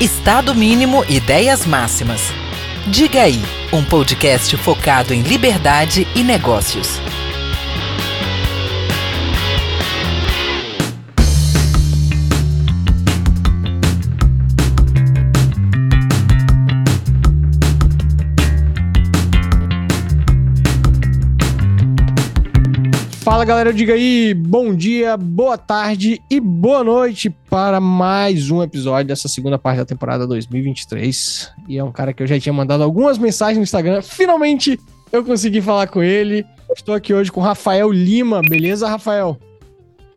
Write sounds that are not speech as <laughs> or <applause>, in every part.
Estado Mínimo Ideias Máximas. Diga aí, um podcast focado em liberdade e negócios. Fala galera, diga aí, bom dia, boa tarde e boa noite para mais um episódio dessa segunda parte da temporada 2023. E é um cara que eu já tinha mandado algumas mensagens no Instagram, finalmente eu consegui falar com ele. Estou aqui hoje com Rafael Lima, beleza, Rafael?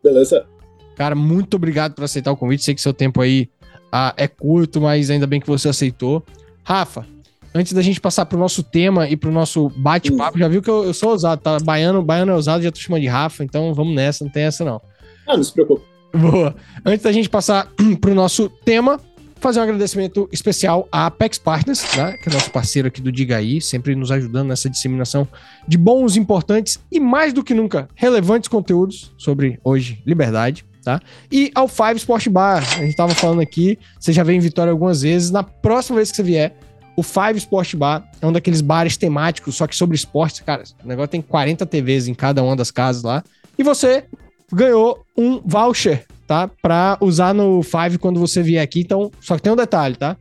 Beleza. Cara, muito obrigado por aceitar o convite. Sei que seu tempo aí ah, é curto, mas ainda bem que você aceitou. Rafa, antes da gente passar pro nosso tema e pro nosso bate-papo, já viu que eu, eu, sou ousado, tá? Baiano, baiano é ousado, já tô chamando de Rafa, então vamos nessa, não tem essa não. Ah, não se preocupe. Boa. Antes da gente passar <clears throat> pro nosso tema, fazer um agradecimento especial à Apex Partners, né, que é nosso parceiro aqui do Diga Aí, sempre nos ajudando nessa disseminação de bons, importantes e mais do que nunca relevantes conteúdos sobre hoje liberdade. Tá? E ao Five Sport Bar, a gente tava falando aqui, você já veio em Vitória algumas vezes, na próxima vez que você vier, o Five Sport Bar é um daqueles bares temáticos, só que sobre esportes, cara. O negócio tem 40 TVs em cada uma das casas lá. E você ganhou um voucher, tá? Pra usar no Five quando você vier aqui. Então, só que tem um detalhe, tá?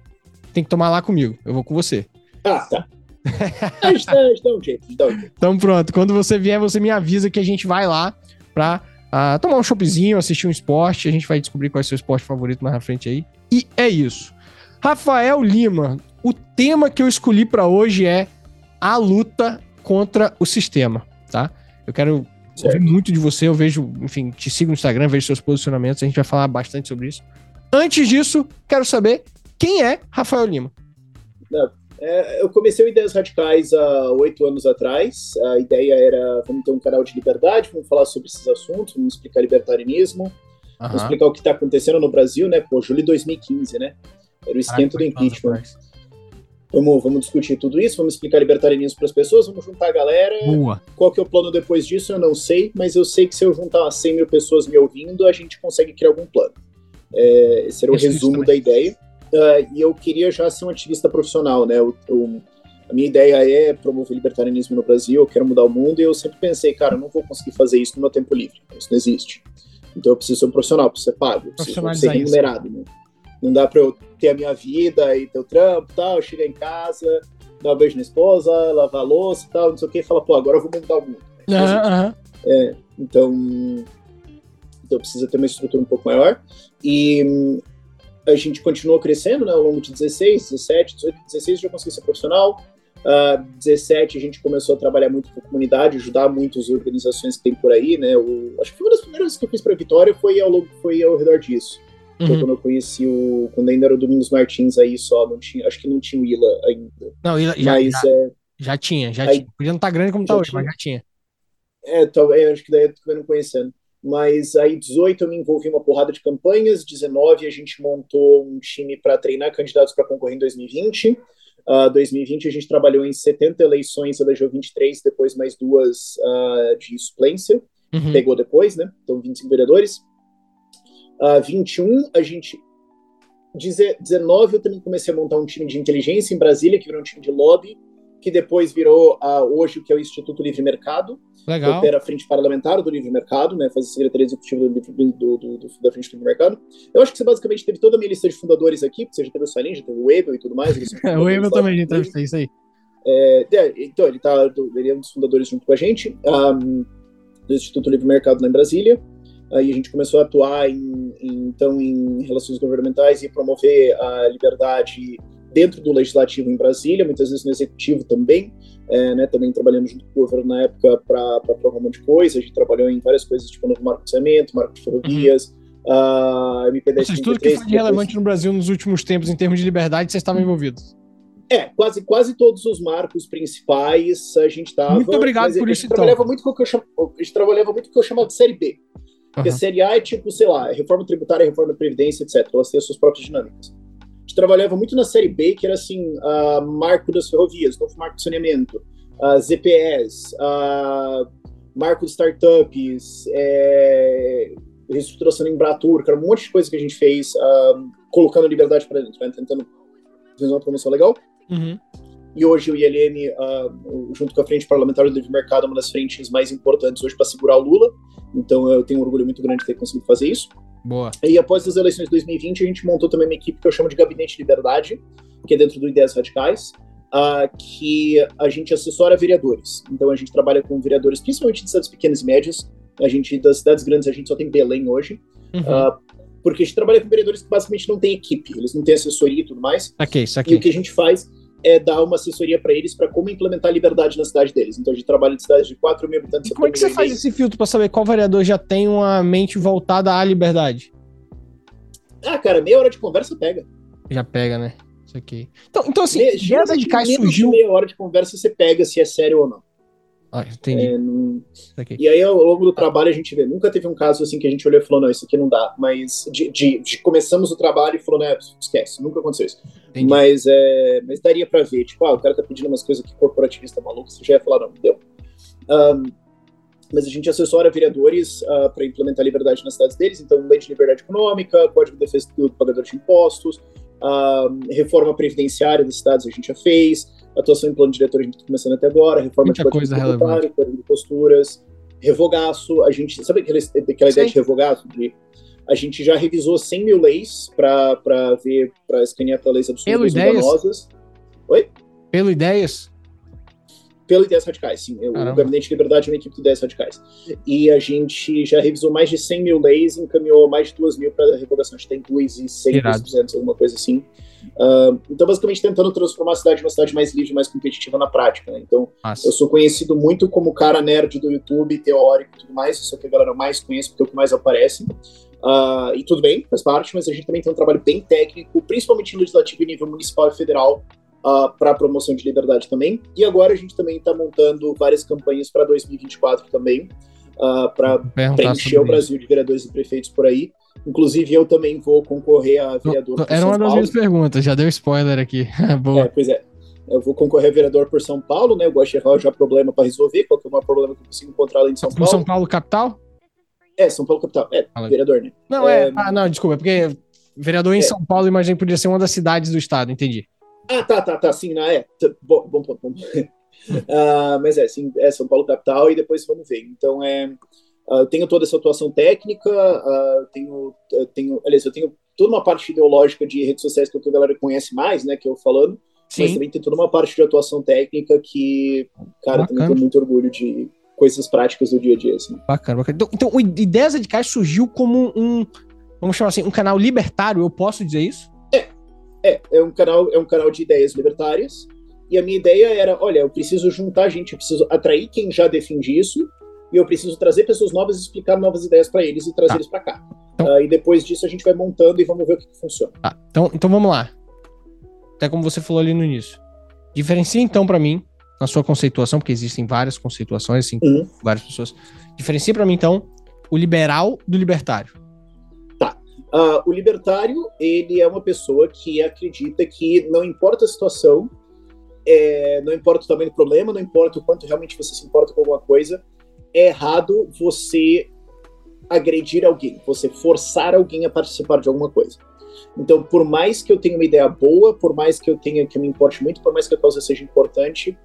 Tem que tomar lá comigo. Eu vou com você. Ah, tá. a gente dá um jeito, dá um jeito. Então pronto, quando você vier, você me avisa que a gente vai lá pra uh, tomar um choppzinho, assistir um esporte. A gente vai descobrir qual é o seu esporte favorito mais na frente aí. E é isso. Rafael Lima, o tema que eu escolhi para hoje é a luta contra o sistema, tá? Eu quero certo. ouvir muito de você, eu vejo, enfim, te sigo no Instagram, vejo seus posicionamentos, a gente vai falar bastante sobre isso. Antes disso, quero saber quem é Rafael Lima. Não, é, eu comecei o Ideias Radicais há oito anos atrás. A ideia era, vamos ter um canal de liberdade, vamos falar sobre esses assuntos, vamos explicar libertarianismo, uhum. vamos explicar o que está acontecendo no Brasil, né? Pô, julho de 2015, né? Era o esquento Caraca, do impeachment. Vamos, vamos discutir tudo isso, vamos explicar libertarianismo para as pessoas, vamos juntar a galera. Boa. Qual que é o plano depois disso, eu não sei, mas eu sei que se eu juntar 100 mil pessoas me ouvindo, a gente consegue criar algum plano. É, esse era o resumo da ideia. Uh, e eu queria já ser um ativista profissional, né? Eu, eu, a minha ideia é promover libertarianismo no Brasil, eu quero mudar o mundo, e eu sempre pensei, cara, eu não vou conseguir fazer isso no meu tempo livre, isso não existe. Então eu preciso ser um profissional, preciso ser pago, preciso ser remunerado. Né? Não dá para eu ter a minha vida e ter o trampo tal, chegar em casa, dar um beijo na esposa, lavar a louça e tal, não sei o que, e falar, pô, agora eu vou mudar o mundo. Uhum, É, então, então precisa ter uma estrutura um pouco maior. E a gente continuou crescendo né, ao longo de 16, 17, 18, 16 já consegui ser profissional. Uh, 17 a gente começou a trabalhar muito com a comunidade, ajudar muitas organizações que tem por aí, né? O, acho que foi uma das primeiras que eu fiz para Vitória foi ao, foi ao redor disso. Uhum. Foi quando eu conheci o. Quando ainda era o Domingos Martins aí só, não tinha, acho que não tinha o Ila ainda. Não, Ila já, mas, já, é, já tinha, já aí, tinha. Podia não estar tá grande como está hoje, tinha. mas já tinha. É, talvez, acho que daí eu tô não conhecendo. Mas aí, 18, eu me envolvi em uma porrada de campanhas. 19, a gente montou um time para treinar candidatos para concorrer em 2020. Uh, 2020, a gente trabalhou em 70 eleições, elegeu 23, depois mais duas uh, de suplência. Uhum. Pegou depois, né? Então, 25 vereadores. Uh, 21, a gente. 19, eu também comecei a montar um time de inteligência em Brasília, que virou um time de lobby, que depois virou uh, hoje o que é o Instituto Livre Mercado. Legal. Que opera a frente parlamentar do Livre Mercado, né? Faz a secretaria executiva do, do, do, do, da frente do Livre Mercado. Eu acho que você basicamente teve toda a minha lista de fundadores aqui, porque você já teve o Salim, já teve o Webel e tudo mais. <laughs> o Webel também já entrevistei isso aí. É, é, então, ele, tá, ele é um dos fundadores junto com a gente, um, do Instituto Livre Mercado lá em Brasília. Aí a gente começou a atuar em, em, então em relações governamentais e promover a liberdade dentro do legislativo em Brasília, muitas vezes no executivo também, é, né, também trabalhando junto com o governo na época para aprovar um monte de coisa, a gente trabalhou em várias coisas, tipo novo marco de cimento, marco de ferrovias, uhum. a MP10 Seja, tudo que foi de relevante no Brasil nos últimos tempos em termos de liberdade, vocês estavam envolvidos. É, quase, quase todos os marcos principais a gente estava. Muito obrigado por isso, então. Trabalhava muito com o que eu chamo, a gente trabalhava muito com o que eu chamava de série B. Porque uhum. a série A é tipo, sei lá, reforma tributária, reforma da Previdência, etc. Elas têm as suas próprias dinâmicas. A gente trabalhava muito na série B, que era assim, uh, marco das ferrovias, novo marco de saneamento, uh, ZPS, uh, marco de startups, é, reestruturação em Embratur, cara, um monte de coisa que a gente fez, uh, colocando liberdade para dentro, né, tentando fazer uma promoção legal. Uhum. E hoje o ILM, uh, junto com a Frente Parlamentar do Livre Mercado, é uma das frentes mais importantes hoje para segurar o Lula. Então eu tenho um orgulho muito grande de ter conseguido fazer isso. Boa. E após as eleições de 2020, a gente montou também uma equipe que eu chamo de Gabinete Liberdade, que é dentro do Ideias Radicais, uh, que a gente assessora vereadores. Então a gente trabalha com vereadores, principalmente de cidades pequenas e médias. A gente, das cidades grandes, a gente só tem Belém hoje. Uhum. Uh, porque a gente trabalha com vereadores que basicamente não têm equipe, eles não têm assessoria e tudo mais. Isso E aqui. o que a gente faz é dar uma assessoria para eles para como implementar a liberdade na cidade deles. Então a gente trabalha em cidades de 4 mil habitantes. E como é que você faz esse filtro pra saber qual vereador já tem uma mente voltada à liberdade? Ah, cara, meia hora de conversa pega. Já pega, né? Isso aqui. Então, então assim, geralmente, Radicais menos surgiu. de meia hora de conversa você pega se é sério ou não. Ah, entendi. É. E aí, ao longo do trabalho, a gente vê. Nunca teve um caso assim que a gente olhou e falou: não, isso aqui não dá. Mas de, de- de- começamos o trabalho e falou: né, esquece, nunca aconteceu isso. Entendi. Mas, é, mas daria pra ver, tipo, ah, o cara tá pedindo umas coisas aqui corporativista maluco, você já ia falar, não, deu. Ahn, mas a gente assessora vereadores para implementar a liberdade nas cidades deles, então lei de liberdade econômica, código de defesa do pagador de impostos, ahm, reforma previdenciária das cidades a gente já fez, atuação em plano diretor a gente está começando até agora, reforma Muita de código coisa código de posturas, revogaço, a gente, sabe aquela, aquela ideia de revogaço? De, a gente já revisou 100 mil leis para ver, para escanear para leis Pelo absurdas e ideias? danosas. Pelo Ideias? Pelo Ideias Radicais, sim. O Caramba. Gabinete de Liberdade é uma equipe de Ideias Radicais. E a gente já revisou mais de 100 mil leis encaminhou mais de 2 mil para revogação. A gente tem 2 e 100, Irado. 200, alguma coisa assim. Ah, então, basicamente, tentando transformar a cidade numa cidade mais livre, mais competitiva na prática. Né? Então, Massa. eu sou conhecido muito como o cara nerd do YouTube, teórico e tudo mais. Isso o que a galera mais conhece, porque é o que mais aparece. Ah, e tudo bem, faz parte, mas a gente também tem um trabalho bem técnico, principalmente em legislativo em nível municipal e federal, para promoção de liberdade também. E agora a gente também está montando várias campanhas para 2024 também, para Vou perguntar preencher o Brasil de vereadores e prefeitos por aí. Inclusive, eu também vou concorrer a isso. vereador por Era São uma das Paulo. minhas perguntas, já deu spoiler aqui. <laughs> Boa. É, pois é. Eu vou concorrer a vereador por São Paulo, né? Eu gosto de errar já problema para resolver. Qual que é o maior problema que eu consigo encontrar além de São Paulo? São Paulo, capital? É, São Paulo capital. É, vereador, né? Não, é. É. Ah, não, desculpa, é porque vereador em É. São Paulo, imagina que podia ser uma das cidades do estado, entendi. Ah, tá, tá, tá. Sim, na é. Bom, bom ponto. Bom. ponto. <laughs> Ah, mas é, sim, é São Paulo capital e depois vamos ver. Então, é. eu tenho toda essa atuação técnica, ah, tenho, tenho, aliás, eu tenho toda uma parte ideológica de redes sociais que a galera conhece mais, né, que eu falando, mas Sim. também tem toda uma parte de atuação técnica que, cara, eu também Bacana. tenho muito orgulho de coisas práticas do dia a dia, assim. Bacana, bacana. Então, então, o Ideias Radicais surgiu como um, vamos chamar assim, um canal libertário, eu posso dizer isso? É, é um canal, é um canal de ideias libertárias. E a minha ideia era, olha, eu preciso juntar gente, eu preciso atrair quem já defende isso, e eu preciso trazer pessoas novas e explicar novas ideias para eles e trazer Tá. eles para cá. Então- Ah, e depois disso a gente vai montando e vamos ver o que, que funciona. Tá, então, então vamos lá. Até como você falou ali no início. Diferencia então pra mim, na sua conceituação, porque existem várias conceituações, assim, Uhum. várias pessoas. Diferencia pra mim então o liberal do libertário. Ah, o libertário, ele é uma pessoa que acredita que não importa a situação, é, não importa o tamanho do problema, não importa o quanto realmente você se importa com alguma coisa, é errado você agredir alguém, você forçar alguém a participar de alguma coisa. Então, por mais que eu tenha uma ideia boa, por mais que eu tenha que eu me importe muito, por mais que a causa seja importante,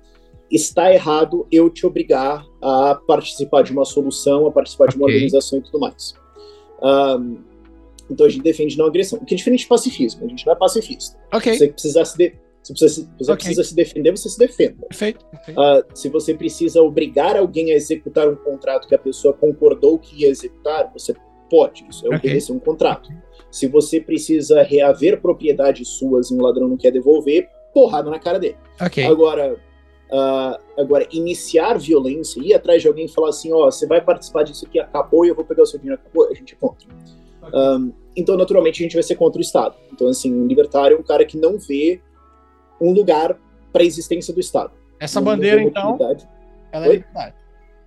está errado eu te obrigar a participar de uma solução, a participar de uma organização e tudo mais. Ahn, então a gente defende não agressão, o que é diferente de pacifismo. A gente não é pacifista. Ok, Se você precisar se, de- se você, se você Ok. precisa se defender, você se defenda. perfeito. perfeito. Ah, se você precisa obrigar alguém a executar um contrato que a pessoa concordou que ia executar, você pode. Isso é Ok. obedecer um contrato. Se você precisa reaver propriedades suas e um ladrão não quer devolver, porrada na cara dele. ok. Agora, ah, agora, iniciar violência, ir atrás de alguém e falar assim, ó, você vai participar disso aqui, acabou e eu vou pegar o seu dinheiro, acabou, a gente é contra. Um, então, naturalmente, a gente vai ser contra o Estado. Então, assim, um libertário é um cara que não vê um lugar para a existência do Estado. Essa Não- bandeira, então, ela é Oi? libertária.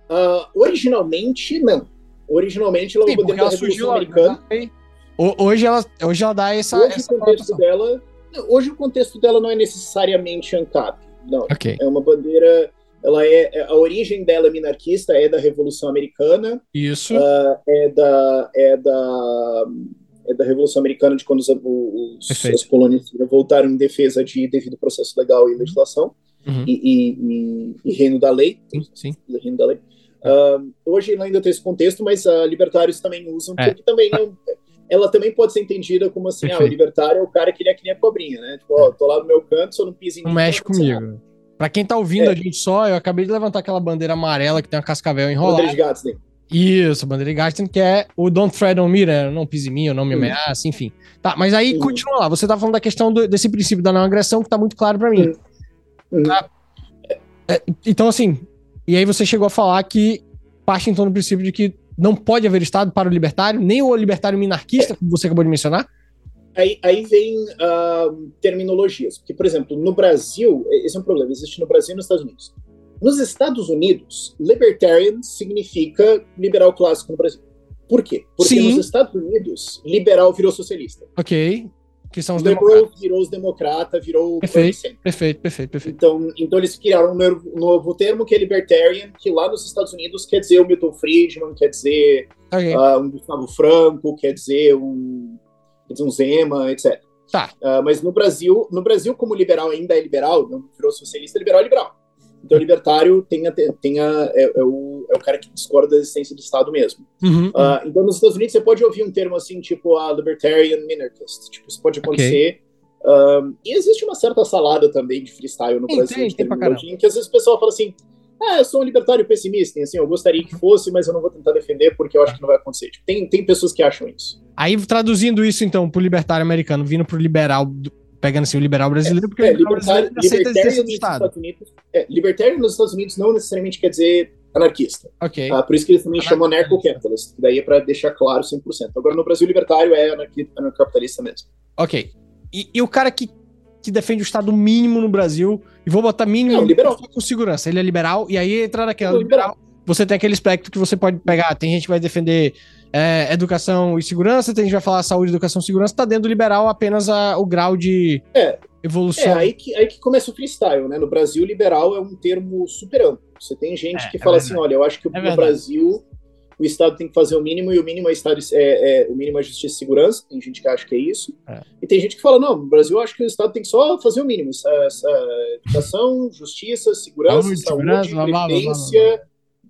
Ah, originalmente, não. Originalmente, ela é Sim, bandeira da ela surgiu Revolução lá. Americana. Ho- Hoje ela, hoje ela dá essa. Hoje, essa o contexto dela... Hoje, o contexto dela não é necessariamente ANCAP. Não. Ok. É uma bandeira ela é, é a origem dela é minarquista, é da Revolução Americana. Isso. Uh, é da é da é da Revolução Americana de quando os, os as colônias voltaram em defesa de devido processo legal e legislação uhum. e, e, e, reino da lei. Sim, sim. Reino da lei. Uh, hoje ela ainda tem esse contexto, mas uh, libertários também usam, é. porque também não, ela também pode ser entendida como assim, ah, o libertário é o cara que ele é que nem a cobrinha, né? Tipo, ó, tô lá no meu canto, só não pisa em Não mexe comigo. Pra quem tá ouvindo é. a gente só, eu acabei de levantar aquela bandeira amarela que tem uma cascavel enrolada. Bandeira de gatos, né? Isso, bandeira de Gadsden, que é o Don't Tread on Me, né? Não pise em mim, ou não me ameaça, enfim. Tá, mas aí continua lá. Você tá falando da questão do, desse princípio da não agressão que tá muito claro para mim. Uhum. Tá? É, então, assim, e aí você chegou a falar que parte então do princípio de que não pode haver Estado para o libertário, nem o libertário minarquista, como você acabou de mencionar? Aí, aí vem uh, terminologias. Porque, por exemplo, no Brasil, esse é um problema, existe no Brasil e nos Estados Unidos. Nos Estados Unidos, libertarian significa liberal clássico no Brasil. Por quê? Porque Sim. nos Estados Unidos, liberal virou socialista. Ok. Que são os liberal democratas. virou os democratas, virou perfeito, perfeito, perfeito, perfeito. Então, então eles criaram um novo termo que é libertarian, que lá nos Estados Unidos quer dizer o Milton Friedman, quer dizer okay. uh, um Gustavo Franco, quer dizer um, um Zema, etc. Tá. Uh, mas no Brasil, no Brasil, como liberal ainda é liberal, não virou socialista, liberal é liberal. Então, libertário tem a, tem a, é, é, o, é o cara que discorda da existência do Estado mesmo. Uhum, uh, então, nos Estados Unidos, você pode ouvir um termo assim, tipo a libertarian minarchist. Tipo, isso pode acontecer. Okay. Um, e existe uma certa salada também de freestyle no tem, Brasil, tem, de terminologia, que às vezes o pessoal fala assim, ah, eu sou um libertário pessimista, assim, eu gostaria que fosse, mas eu não vou tentar defender porque eu acho que não vai acontecer. Tipo, tem, tem pessoas que acham isso. Aí, traduzindo isso, então, pro libertário americano, vindo pro liberal pegando assim o liberal brasileiro, é, porque é, o liberal brasileiro aceita a existência do Estado. Unidos, é, libertário nos Estados Unidos não necessariamente quer dizer anarquista. Ok. Ah, por isso que eles também chamam anarcho-capitalist, daí é para deixar claro 100%. Agora, no Brasil, libertário é anarcapitalista mesmo. Ok. E, e, o cara que, que defende o Estado mínimo no Brasil, e vou botar mínimo não, liberal. com segurança, ele é liberal, e aí entra naquela liberal, liberal, você tem aquele espectro que você pode pegar, tem gente que vai defender é, educação e segurança, tem gente que vai falar saúde, educação e segurança, tá dentro do liberal apenas a, o grau de é, evolução. É, aí que, aí que começa o freestyle, né? No Brasil, liberal é um termo super amplo. Você tem gente é, que é fala assim, olha, eu acho que é no Brasil o Estado tem que fazer o mínimo e o mínimo é, estado, é, é, o mínimo é justiça e segurança. Tem gente que acha que é isso. É. E tem gente que fala, não, no Brasil eu acho que o Estado tem que só fazer o mínimo. Essa, essa educação, justiça, segurança, saúde, previdência,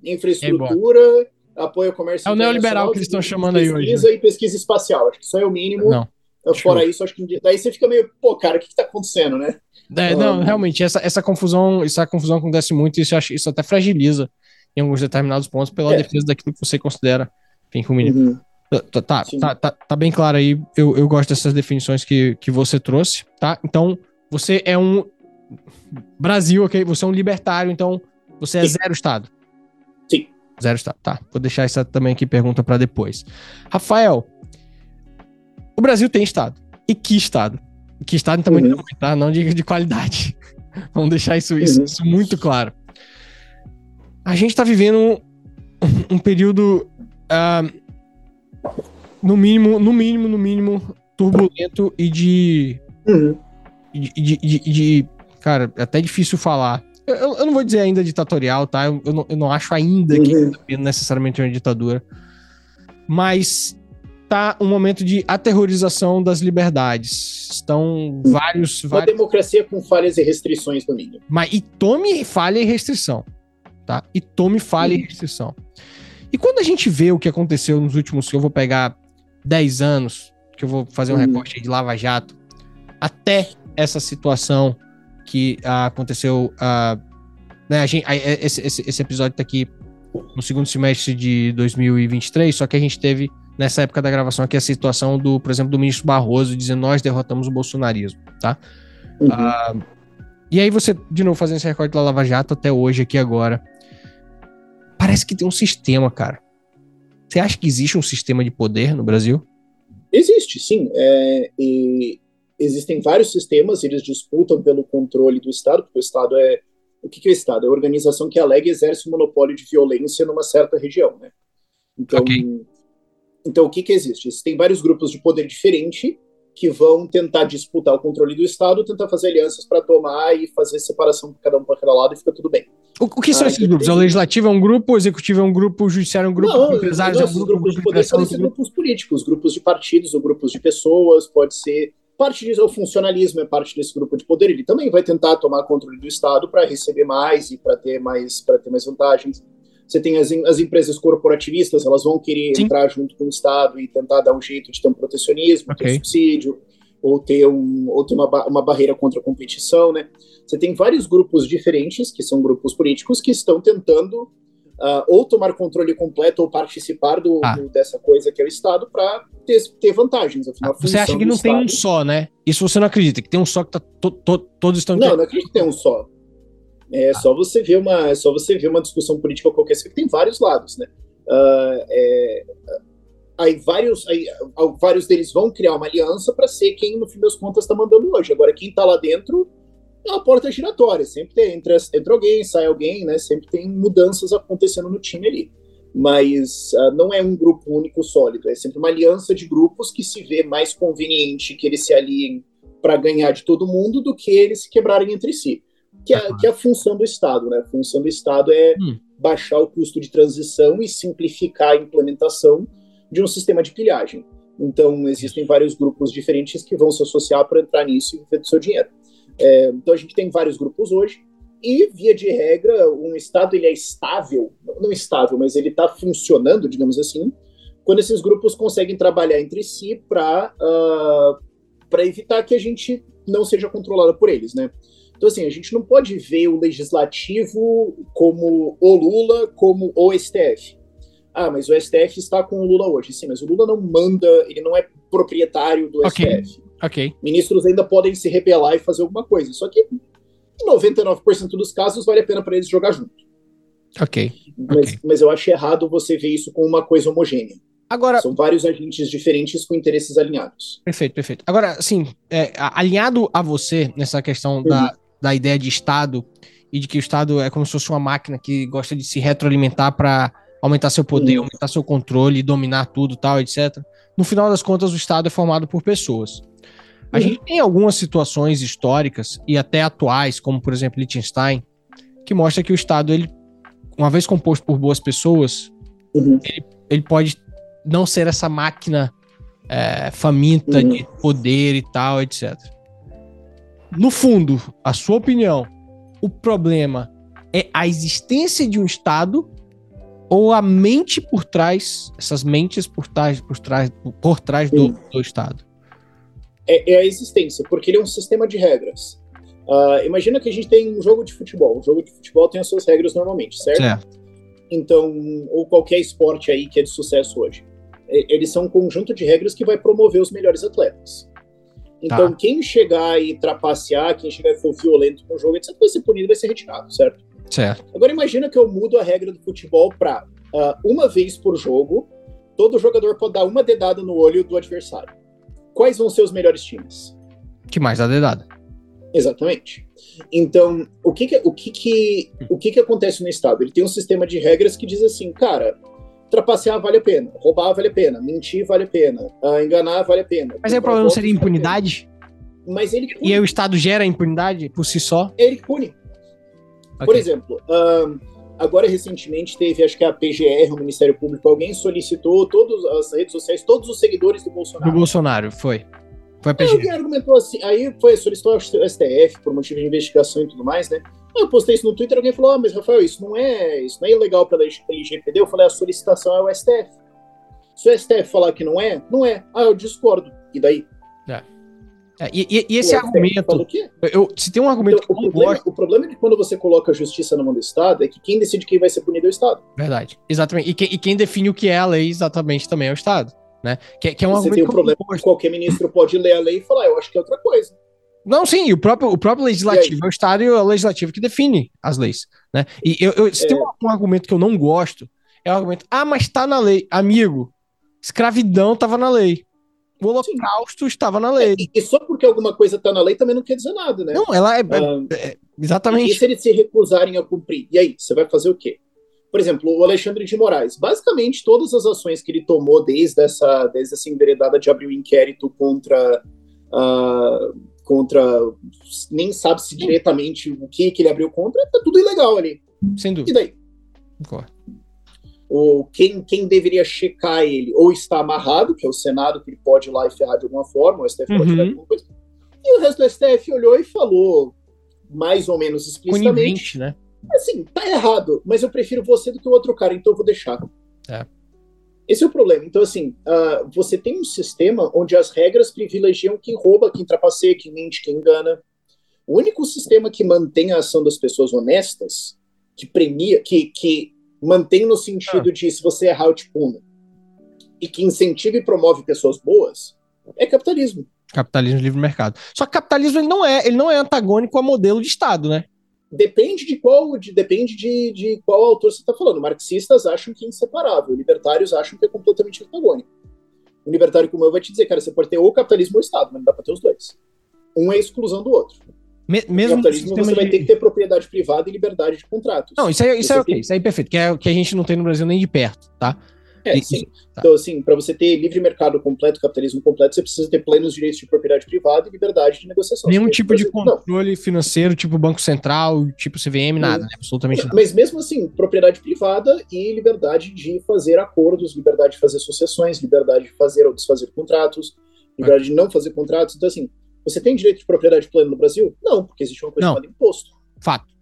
infraestrutura apoio ao comércio É o neoliberal que eles estão chamando aí hoje. Pesquisa né? e pesquisa espacial. Acho que isso é o mínimo. Não. Fora isso, acho que daí você fica meio, pô, cara, o que, que tá acontecendo, né? É, não, realmente, essa, essa confusão, essa confusão acontece muito e isso, acho, isso até fragiliza em alguns determinados pontos pela é. defesa daquilo que você considera, enfim, com o mínimo. Uhum. Tá, tá, tá, tá, tá, bem claro aí, eu, eu gosto dessas definições que, que você trouxe, tá? Então, você é um Brasil, ok? Você é um libertário, então você é Sim. zero Estado. Zero Estado. Tá, vou deixar essa também aqui pergunta para depois. Rafael, o Brasil tem Estado. E que Estado? Que Estado também uhum. não, tá? Não diga de qualidade. <laughs> Vamos deixar isso, isso, uhum. isso, muito claro. A gente está vivendo um, um período, uh, no mínimo, no mínimo, no mínimo, turbulento e de, uhum. de, de, de, de, cara, é até difícil falar. Eu, eu, não vou dizer ainda ditatorial, tá? Eu, eu, não, eu não, acho ainda que uhum. necessariamente uma ditadura. Mas tá um momento de aterrorização das liberdades. Estão vários. Uma vários... democracia com falhas e restrições no mínimo. Mas e tome falha e restrição. Tá? E tome falha uhum. e restrição. E quando a gente vê o que aconteceu nos últimos, que eu vou pegar 10 anos, que eu vou fazer um uhum. recorte de Lava Jato, até essa situação que uh, aconteceu. Uh, né, a gente, uh, esse, esse, esse, episódio tá aqui no segundo semestre de 2023, só que a gente teve, nessa época da gravação aqui, a situação do, por exemplo, do ministro Barroso dizendo nós derrotamos o bolsonarismo, tá? Uhum. e aí você, de novo, fazendo esse recorde da Lava Jato até hoje, aqui agora. Parece que tem um sistema, cara. Você acha que existe um sistema de poder no Brasil? Existe, sim. É, e existem vários sistemas, eles disputam pelo controle do Estado, porque o Estado é. O que, que é o Estado? É a organização que alega e exerce um monopólio de violência numa certa região, né? Então, okay. então o que, que existe? Existem vários grupos de poder diferente que vão tentar disputar o controle do Estado, tentar fazer alianças para tomar e fazer separação para cada um para cada lado e fica tudo bem. O, o que são ah, esses grupos? Tem... O legislativo é um grupo, o executivo é um grupo, o judiciário é um grupo, não, o empresário é um grupo. grupos de poder podem ser grupos políticos, grupos de partidos ou grupos de pessoas, pode ser. Parte disso o funcionalismo, é parte desse grupo de poder. Ele também vai tentar tomar controle do Estado para receber mais e para ter mais para ter mais vantagens. Você tem as, as empresas corporativistas, elas vão querer Sim. entrar junto com o Estado e tentar dar um jeito de ter um protecionismo, okay. ter um subsídio, ou ter, um, ou ter uma, uma barreira contra a competição, né? Você tem vários grupos diferentes, que são grupos políticos, que estão tentando uh, ou tomar controle completo ou participar do, ah. do dessa coisa que é o Estado para ter, ter vantagens. Afinal, ah, você acha que não tem um só, né? Isso você não acredita, que tem um só que tá to, to, todos estão... Não, não acredito que tem um só. É ah. só você ver uma, é só você ver uma discussão política qualquer, que tem vários lados, né? Uh, é, aí vários, aí, vários deles vão criar uma aliança para ser quem, no fim das contas, está mandando hoje. Agora, quem está lá dentro é uma porta giratória. Sempre tem, entra, entra alguém, sai alguém, né? Sempre tem mudanças acontecendo no time ali. Mas uh, não é um grupo único sólido, é sempre uma aliança de grupos que se vê mais conveniente que eles se aliem para ganhar de todo mundo do que eles se quebrarem entre si. Que é, que é a função do Estado, né? A função do Estado é hum. baixar o custo de transição e simplificar a implementação de um sistema de pilhagem. Então, existem vários grupos diferentes que vão se associar para entrar nisso e viver do seu dinheiro. É, então a gente tem vários grupos hoje e via de regra um estado ele é estável, não estável, mas ele está funcionando, digamos assim, quando esses grupos conseguem trabalhar entre si para uh, ah, para evitar que a gente não seja controlado por eles, né? Então assim a gente não pode ver o legislativo como o Lula, como o STF. Ah, mas o STF está com o Lula hoje. Sim, mas o Lula não manda, ele não é proprietário do okay. STF. Ok. Ministros ainda podem se rebelar e fazer alguma coisa. Só que em 99% dos casos vale a pena para eles jogar junto. Ok. Mas, okay. mas eu acho errado você ver isso com uma coisa homogênea. Agora, São vários agentes diferentes com interesses alinhados. Perfeito, perfeito. Agora, assim, é, alinhado a você nessa questão uhum. da, da ideia de Estado e de que o Estado é como se fosse uma máquina que gosta de se retroalimentar para aumentar seu poder, uhum. aumentar seu controle, dominar tudo, tal, etc. No final das contas, o Estado é formado por pessoas. A gente tem algumas situações históricas e até atuais, como por exemplo Liechtenstein, que mostra que o Estado, ele, uma vez composto por boas pessoas, uhum. ele, ele pode não ser essa máquina é, faminta uhum. de poder e tal, etc. No fundo, a sua opinião, o problema é a existência de um Estado ou a mente por trás, essas mentes por trás, por trás, por trás do, do Estado? é, é, a existência, porque ele é um sistema de regras. Uh, imagina que a gente tem um jogo de futebol. O jogo de futebol tem as suas regras normalmente, certo? certo? Então, ou qualquer esporte aí que é de sucesso hoje. Eles são um conjunto de regras que vai promover os melhores atletas. Então, tá. quem chegar e trapacear, quem chegar e for violento no jogo, etc., vai ser punido, vai ser retirado, certo? Certo. Agora, imagina que eu mudo a regra do futebol para uh, uma vez por jogo, todo jogador pode dar uma dedada no olho do adversário quais vão ser os melhores times? Que mais dá dedada. Exatamente. Então, o que que, o que que, o que que acontece no Estado? Ele tem um sistema de regras que diz assim, cara, trapacear vale a pena, roubar vale a pena, mentir vale a pena, uh, enganar vale a pena. Mas aí o problema seria impunidade? Mas ele pune. E aí o Estado gera impunidade por si só? Ele pune. Okay. Por exemplo, uh, Agora, recentemente, teve, acho que a PGR, o Ministério Público, alguém solicitou todas as redes sociais, todos os seguidores do Bolsonaro. Do Bolsonaro, foi. Foi a PGR. Aí alguém argumentou assim, aí foi, solicitou ao STF por motivo de investigação e tudo mais, né? Eu postei isso no Twitter, alguém falou, ah, mas Rafael, isso não é, isso não é ilegal pela LGPD. Eu falei, a solicitação é o STF. Se o STF falar que não é, não é. Ah, eu discordo. E daí? É. É, e, e, esse argumento. Eu, se tem um argumento então, que eu o, problema, gosto... o problema é que quando você coloca a justiça na mão do Estado é que quem decide quem vai ser punido é o Estado. Verdade. Exatamente. E, que, e quem define o que é a lei exatamente também é o Estado. Né? Que, que é um você tem um problema que qualquer ministro pode ler a lei e falar, eu acho que é outra coisa. Não, sim, o próprio, o próprio legislativo é o Estado e o legislativo que define as leis. Né? E eu, eu se é. tem um, um, argumento que eu não gosto, é o argumento, ah, mas tá na lei. Amigo, escravidão tava na lei. O holocausto Sim. estava na lei. É, e só porque alguma coisa está na lei também não quer dizer nada, né? Não, ela é. Ah, é exatamente. E se eles se recusarem a cumprir? E aí, você vai fazer o quê? Por exemplo, o Alexandre de Moraes. Basicamente, todas as ações que ele tomou desde essa, desde essa enveredada de abrir o um inquérito contra. Uh, contra. Nem sabe se diretamente o que, que ele abriu contra, tá tudo ilegal ali. Sem dúvida. E daí? Concordo. Ou quem, quem deveria checar ele ou está amarrado, que é o Senado, que ele pode ir lá e ferrar de alguma forma, o STF pode Uhum. tirar alguma coisa. E o resto do STF olhou e falou, mais ou menos explicitamente, Conivente, né? assim, tá errado, mas eu prefiro você do que o outro cara, então eu vou deixar. É. Esse é o problema. Então, assim, ah, você tem um sistema onde as regras privilegiam quem rouba, quem trapaceia, quem mente, quem engana. O único sistema que mantém a ação das pessoas honestas, que premia, que, que mantém no sentido de se você errar, eu te puno, e que incentiva e promove pessoas boas, é capitalismo. Capitalismo livre mercado. Só que capitalismo ele não é, ele não é antagônico a modelo de Estado, né? Depende de qual, de, depende de, de qual autor você está falando. Marxistas acham que é inseparável, libertários acham que é completamente antagônico. Um libertário como eu vai te dizer, cara, você pode ter ou capitalismo ou Estado, mas não dá para ter os dois. Um é a exclusão do outro. Me- mesmo no sistema você vai de- ter que ter propriedade privada e liberdade de contratos. Não, isso aí, isso Você aí é ok, tem- isso aí é perfeito, que é o que a gente não tem no Brasil nem de perto, tá? É, E- sim. tá. Então, assim, para você ter livre mercado completo, capitalismo completo, você precisa ter plenos direitos de propriedade privada e liberdade de negociação. Nenhum tipo de tem- Não, controle financeiro, tipo Banco Central, tipo CVM, nada, né? Absolutamente nada. Mas mesmo assim, propriedade privada e liberdade de fazer acordos, liberdade de fazer associações, liberdade de fazer ou desfazer contratos, liberdade de não fazer contratos. Então, assim, você tem direito de propriedade plena no Brasil? Não, porque existe uma coisa Não. chamada imposto. Fato.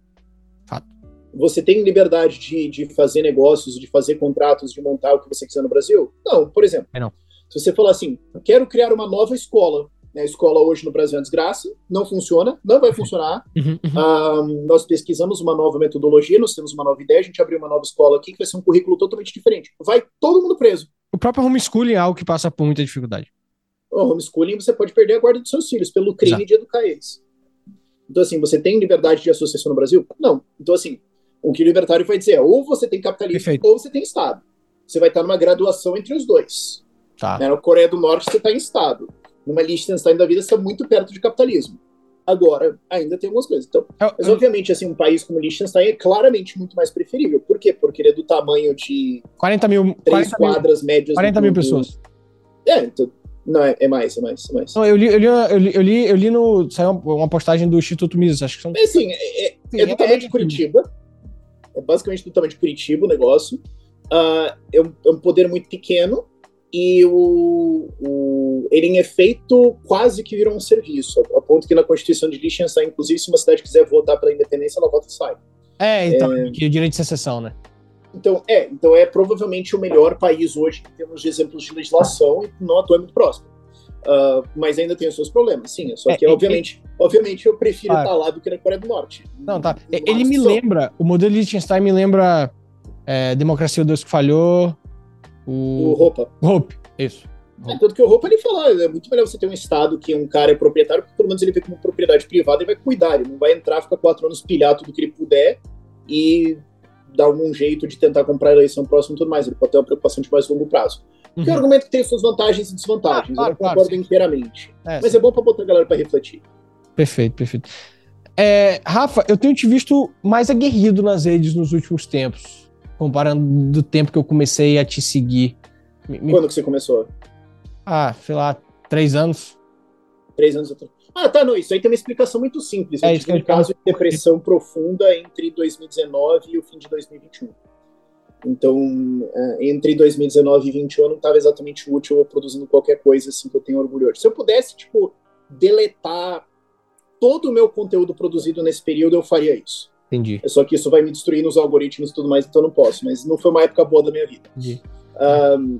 Você tem liberdade de, de fazer negócios, de fazer contratos, de montar o que você quiser no Brasil? Não, por exemplo. É não. Se você falar assim, quero criar uma nova escola, a escola hoje no Brasil é uma desgraça, não funciona, não vai funcionar, Uhum, uhum. ah, nós pesquisamos uma nova metodologia, nós temos uma nova ideia, a gente abriu uma nova escola aqui que vai ser um currículo totalmente diferente. Vai todo mundo preso. O próprio homeschooling é algo que passa por muita dificuldade. O homeschooling você pode perder a guarda dos seus filhos pelo crime Exato. de educar eles. Então, assim, você tem liberdade de associação no Brasil? Não. Então, assim, o que o libertário vai dizer é ou você tem capitalismo Perfeito. ou você tem Estado. Você vai estar numa graduação entre os dois. Tá. Né? Na Coreia do Norte você está em Estado. Numa Liechtenstein da vida você está muito perto de capitalismo. Agora, ainda tem algumas coisas. Então, Eu- mas, eu- obviamente, assim, um país como Liechtenstein é claramente muito mais preferível. Por quê? Porque ele é do tamanho de 40 mil, três 40 mil, quadras médias. 40 do- mil pessoas. É, então, não, é, é mais, é mais, é mais. Não, eu li, eu li, eu li, eu li, eu li no. Saiu uma, postagem do Instituto Mises, acho que são. Assim, é, é- é do é- tamanho de é- Curitiba. É basicamente do tamanho de Curitiba o negócio. Ah, é, um, é um poder muito pequeno e o, o, ele, em efeito, quase que virou um serviço. A, a ponto que na Constituição de Liechtenstein, inclusive, se uma cidade quiser votar pela independência, ela vota e sai. É, então, que o direito de secessão, né? Então é, então é provavelmente o melhor país hoje em termos de exemplos de legislação e não atua muito próximo. Ah, mas ainda tem os seus problemas, sim. Só É, que, e- obviamente, obviamente, eu prefiro Claro. estar lá do que na Coreia do Norte. Não, tá. Ele me só. lembra, o modelo de Liechtenstein me lembra é, Democracia Deus que falhou, O o roupa. Hope, isso. É, tanto que o roupa ele fala, é muito melhor você ter um estado que um cara é proprietário, porque pelo menos ele vê como propriedade privada e vai cuidar. Ele não vai entrar, ficar quatro anos pilhar tudo que ele puder e dar algum jeito de tentar comprar a eleição próxima e tudo mais. Ele pode ter uma preocupação de mais longo prazo. Que é um Uhum. argumento que tem suas vantagens e desvantagens. Ah, claro, eu claro, concordo sim. inteiramente. É, Mas é bom pra botar a galera pra refletir. Perfeito, perfeito. É, Rafa, eu tenho te visto mais aguerrido nas redes nos últimos tempos, comparando do tempo que eu comecei a te seguir. Me- me- Quando que você começou? ah, sei lá, três anos. Três anos atrás. Ah, tá, não. Isso aí tem uma explicação muito simples. É Eu isso tive um caso de depressão profunda entre 2019 e o fim de 2021. Então, é, entre 2019 e 2021 eu não estava exatamente útil ou produzindo qualquer coisa assim que eu tenho orgulho hoje. Se eu pudesse, tipo, deletar todo o meu conteúdo produzido nesse período, eu faria isso. Entendi. É só que isso vai me destruir nos algoritmos e tudo mais, então eu não posso. Mas não foi uma época boa da minha vida. entendi. Ahn,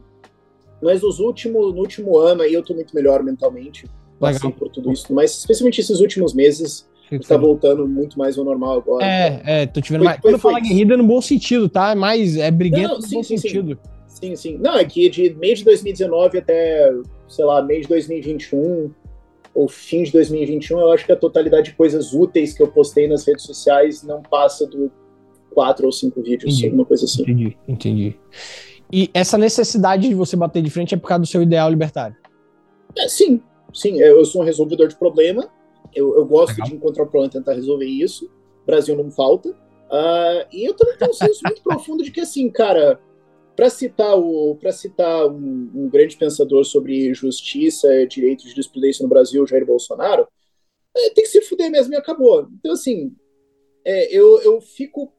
mas os últimos, no último ano aí eu tô muito melhor mentalmente. Passei Legal. por tudo isso. Mas especialmente esses últimos meses, tá voltando muito mais ao normal agora. É, é, tô te vendo Foi- mais. foi- Quando eu falo é no bom sentido, tá? É mais, é briguento Não, no sim, bom sim, sim. sentido. Sim, sim. Não, é que de meio de 2019 até, sei lá, meio de 2021, ou fim de 2021, eu acho que a totalidade de coisas úteis que eu postei nas redes sociais não passa do quatro ou cinco vídeos, Entendi. alguma coisa assim. Entendi, entendi. E essa necessidade de você bater de frente é por causa do seu ideal libertário. É, sim, sim. Eu sou um resolvedor de problema. Eu, eu gosto Legal. de encontrar o problema e tentar resolver isso. Brasil não falta. Ah, e eu também tenho um senso muito profundo de que, assim, cara, para citar o para citar um, um grande pensador sobre justiça, direito de jurisprudência no Brasil, Jair Bolsonaro, é, tem que se fuder mesmo e acabou. Então, assim, é, eu, eu fico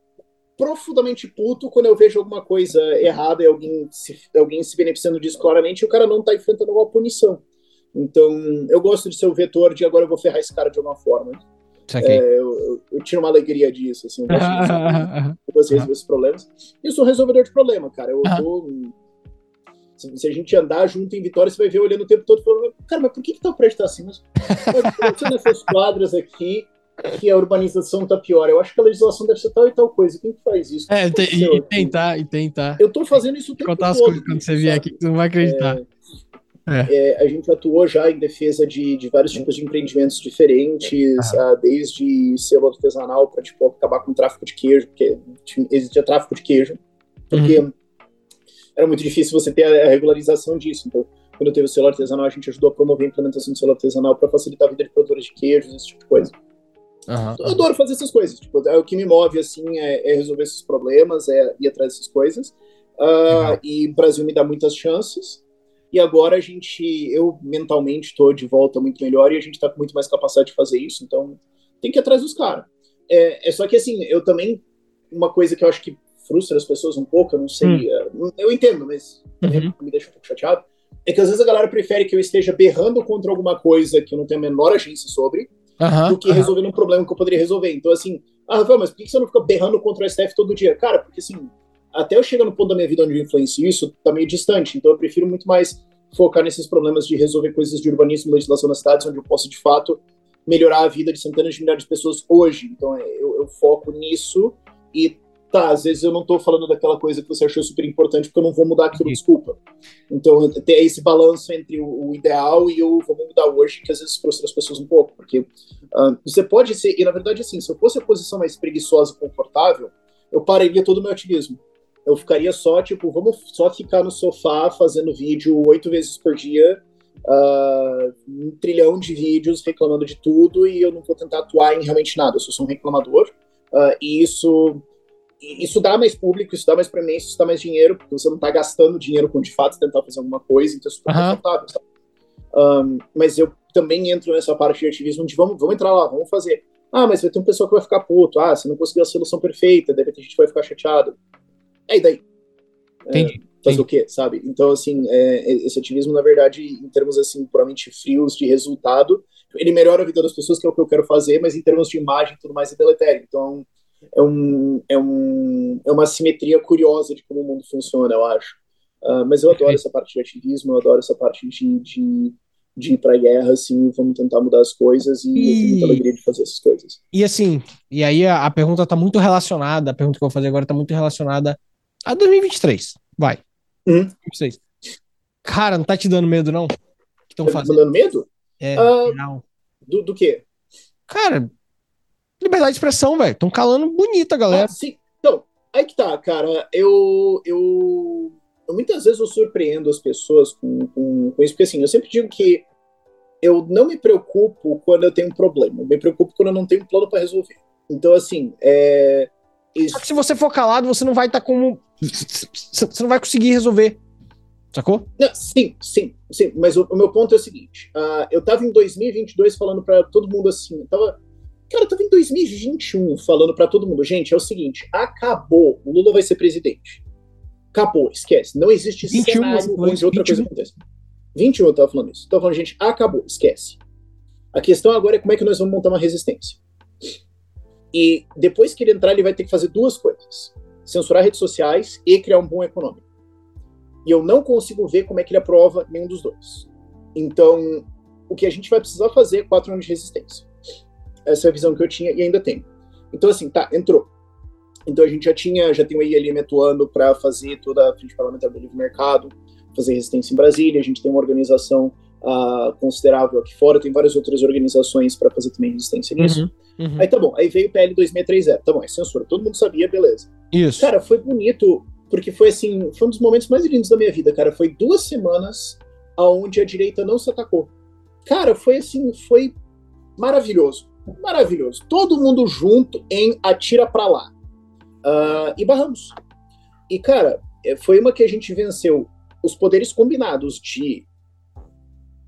profundamente puto quando eu vejo alguma coisa errada e alguém se, alguém se beneficiando disso claramente e o cara não tá enfrentando alguma punição. Então, eu gosto de ser o vetor de agora eu vou ferrar esse cara de alguma forma. É, eu, eu, eu, tiro uma alegria disso, assim, eu gosto de <laughs> resolver esses problemas. E eu sou resolvedor de problema, cara. Eu tô, se, se, a gente andar junto em Vitória, você vai ver olhando o tempo todo falando, cara, mas por que, que tá prédio tá assim? Mas, mas nessas quadras aqui que a urbanização tá pior. Eu acho que a legislação deve ser tal e tal coisa. Quem que faz isso? É, tem, e, tentar, e tentar. Eu tô fazendo isso o tempo Contar as coisas quando você vier aqui, você não vai acreditar. É, é. É, a gente atuou já em defesa de, de vários tipos de empreendimentos diferentes, ah. desde selo artesanal para tipo, acabar com o tráfico de queijo, porque existia tráfico de queijo, porque uhum. era muito difícil você ter a, a, regularização disso. Então, quando teve o selo artesanal, a gente ajudou a promover a implementação do selo artesanal para facilitar a vida de produtores de queijos, esse tipo de coisa. Uhum. Eu adoro fazer essas coisas. Tipo, é, o que me move assim é, é resolver esses problemas, é ir atrás dessas coisas. Uh, uhum. E o Brasil me dá muitas chances. E agora a gente, eu mentalmente estou de volta muito melhor e a gente está com muito mais capacidade de fazer isso. Então tem que ir atrás dos caras. É, é, só que assim, eu também uma coisa que eu acho que frustra as pessoas um pouco, eu não sei, hum. eu entendo, mas uhum. me deixa um pouco chateado, é que às vezes a galera prefere que eu esteja berrando contra alguma coisa que eu não tenho a menor agência sobre, uhum, do que uhum. resolvendo um problema que eu poderia resolver. Então, assim, ah, Rafael, mas por que você não fica berrando contra o STF todo dia? Cara, porque assim, até eu chegar no ponto da minha vida onde eu influencio isso, tá meio distante. Então, eu prefiro muito mais focar nesses problemas de resolver coisas de urbanismo legislação nas cidades, onde eu posso, de fato, melhorar a vida de centenas de milhares de pessoas hoje. Então, é, eu, eu foco nisso e tá, às vezes eu não tô falando daquela coisa que você achou super importante porque eu não vou mudar aquilo, desculpa. Então, ter esse balanço entre o, o, ideal e o vamos mudar hoje, que às vezes frustra as pessoas um pouco, porque uh, você pode ser, e na verdade, assim, se eu fosse a posição mais preguiçosa e confortável, eu pararia todo o meu ativismo. Eu ficaria só, tipo, vamos só ficar no sofá fazendo vídeo oito vezes por dia, uh, um trilhão de vídeos reclamando de tudo e eu não vou tentar atuar em realmente nada, eu sou só um reclamador. Uh, e isso isso dá mais público, isso dá mais premiação, isso dá mais dinheiro, porque você não está gastando dinheiro com de fato tentar fazer alguma coisa, então é super uhum. confortável, sabe? Um, mas eu também entro nessa parte de ativismo de vamos, vamos entrar lá, vamos fazer. Ah, mas vai ter um pessoal que vai ficar puto. Ah, você não conseguiu a solução perfeita, deve ter gente que vai ficar chateado. É, e daí? Entendi. É, fazer o quê, sabe? Então, assim, é, esse ativismo, na verdade, em termos, assim, puramente frios de resultado, ele melhora a vida das pessoas, que é o que eu quero fazer, mas em termos de imagem e tudo mais, é deletério. Então, é, um, é, um, é uma simetria curiosa de como o mundo funciona, eu acho. Uh, mas eu adoro essa parte de ativismo, eu adoro essa parte de, de, de ir pra guerra, assim, vamos tentar mudar as coisas e, e... eu tenho muita alegria de fazer essas coisas. E assim, e aí a, a pergunta tá muito relacionada, a pergunta que eu vou fazer agora tá muito relacionada a 2023. Vai. Uhum. 2023. Cara, não tá te dando medo, não? Estão tá fazendo? dando medo? É, uh, não. Do, do quê? Cara, liberdade de expressão, velho. Estão calando bonita, galera. Ah, sim. Então, aí que tá, cara. Eu, eu, eu muitas vezes eu surpreendo as pessoas com, com, com, isso, porque assim, eu sempre digo que eu não me preocupo quando eu tenho um problema, eu me preocupo quando eu não tenho um plano para resolver. Então, assim, é. Isso... Só que se você for calado, você não vai estar tá como. Você não vai conseguir resolver. Sacou? Não, sim, sim, sim. Mas o, o, meu ponto é o seguinte: uh, eu tava em 2022 falando para todo mundo assim, eu tava Cara, eu tava em 2021 falando para todo mundo, gente, é o seguinte, acabou, o Lula vai ser presidente. Acabou, esquece. Não existe 21, cenário onde outra 21. coisa aconteça. 21 eu tava falando isso. Tava falando, gente, acabou, esquece. A questão agora é como é que nós vamos montar uma resistência. E depois que ele entrar, ele vai ter que fazer duas coisas: censurar redes sociais e criar um bom econômico. E eu não consigo ver como é que ele aprova nenhum dos dois. Então, o que a gente vai precisar fazer é quatro anos de resistência. Essa é a visão que eu tinha e ainda tenho. Então, assim, tá, entrou. Então a gente já tinha, já tem o ILM atuando para fazer toda a frente parlamentar do livre mercado, fazer resistência em Brasília, a gente tem uma organização uh, considerável aqui fora, tem várias outras organizações para fazer também resistência nisso. Uhum, uhum. Aí tá bom, aí veio o PL 2630, tá bom, é censura, todo mundo sabia, beleza. Isso. Cara, foi bonito, porque foi assim, foi um dos momentos mais lindos da minha vida, cara, foi duas semanas aonde a direita não se atacou. Cara, foi assim, foi maravilhoso maravilhoso. Todo mundo junto em atira para lá. Uh, e barramos. E, cara, é, foi uma que a gente venceu os poderes combinados de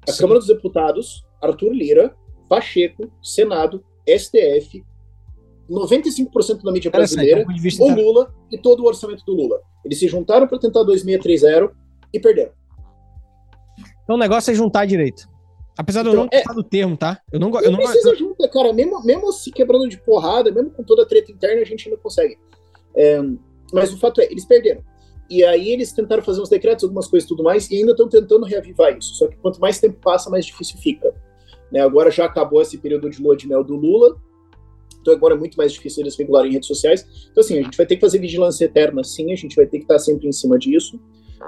a Sim. Câmara dos Deputados, Arthur Lira, Pacheco, Senado, STF, 95% da mídia brasileira, o Lula e todo o orçamento do Lula. Eles se juntaram para tentar 2630 e perderam. Então o negócio é juntar direito. Apesar então, de eu então, não é, gostar do termo, tá? Eu não, não eu não precisa junta, cara. Mesmo, mesmo se quebrando de porrada, mesmo com toda a treta interna, a gente ainda consegue. É, mas o fato é, eles perderam. E aí eles tentaram fazer uns decretos, algumas coisas e tudo mais, e ainda estão tentando reavivar isso. Só que quanto mais tempo passa, mais difícil fica. Né, agora já acabou esse período de lua de mel do Lula, então agora é muito mais difícil eles vincularem em redes sociais. Então, assim, a gente vai ter que fazer vigilância eterna, sim, a gente vai ter que estar sempre em cima disso.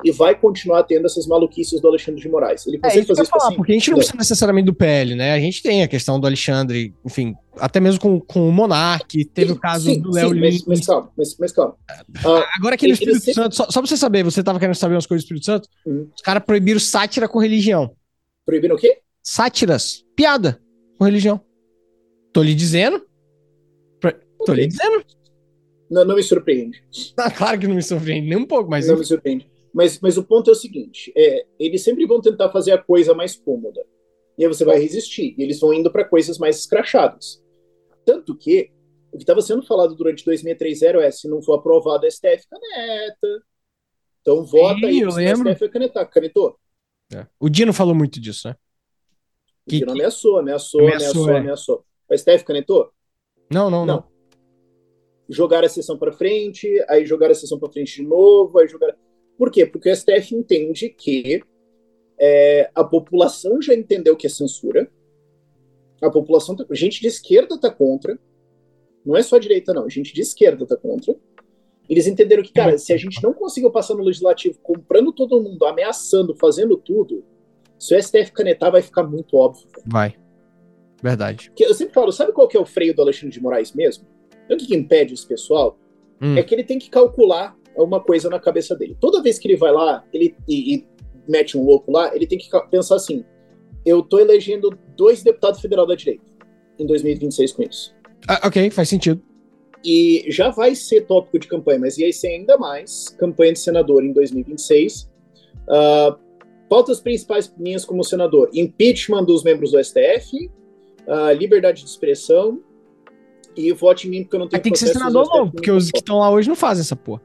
E vai continuar tendo essas maluquices do Alexandre de Moraes. Ele é, consegue é, fazer isso falar, assim. Porque a gente não, precisa necessariamente do PL, né? A gente tem a questão do Alexandre, enfim, até mesmo com, com o Monark, teve sim, o caso sim, do Léo Lins. Mas, mas, calma, mas, mas calma. Uh, Agora aqui no Espírito sempre... Santo, só, só pra você saber, você tava querendo saber umas coisas do Espírito Santo? Uhum. Os caras proibiram sátira com religião. Proibiram o quê? Sátiras. Piada com religião. Tô lhe dizendo. Tô lhe dizendo. Não, não me surpreende. Ah, claro que não me surpreende, nem um pouco, mas. Não me surpreende. Mas, mas o ponto é o seguinte: é, eles sempre vão tentar fazer a coisa mais cômoda. E aí você vai resistir. E eles vão indo para coisas mais escrachadas. Tanto que o que estava sendo falado durante 2630 é: se não for aprovado, a STF caneta. Então vota Sim, aí, eu lembro. a STF canetar. Canetou? É. O Dino falou muito disso, né? O que, Dino ameaçou, ameaçou, ameaçou, ameaçou. É. ameaçou. O STF canetou? Não, não, não. não jogar a sessão para frente, aí jogar a sessão para frente de novo, aí jogar. Por quê? Porque o STF entende que é, a população já entendeu que é censura. A população, tá... gente de esquerda tá contra. Não é só a direita, não. Gente de esquerda tá contra. Eles entenderam que, cara, se a gente não conseguiu passar no legislativo comprando todo mundo, ameaçando, fazendo tudo, se o STF canetar, vai ficar muito óbvio. Vai. Verdade. Porque eu sempre falo, sabe qual que é o freio do Alexandre de Moraes mesmo? O que, impede esse pessoal? Hum. É que ele tem que calcular uma coisa na cabeça dele. Toda vez que ele vai lá ele, e, e mete um louco lá, ele tem que pensar assim: eu tô elegendo dois deputados federal da direita em 2026 com isso. Ah, ok, faz sentido. E já vai ser tópico de campanha, mas ia ser ainda mais campanha de senador em 2026. Uh, ah, pautas principais minhas como senador: impeachment dos membros do STF, uh, ah, liberdade de expressão e vote em mim porque eu não tenho Tem que ser senador novo, porque os que estão lá hoje não fazem essa porra.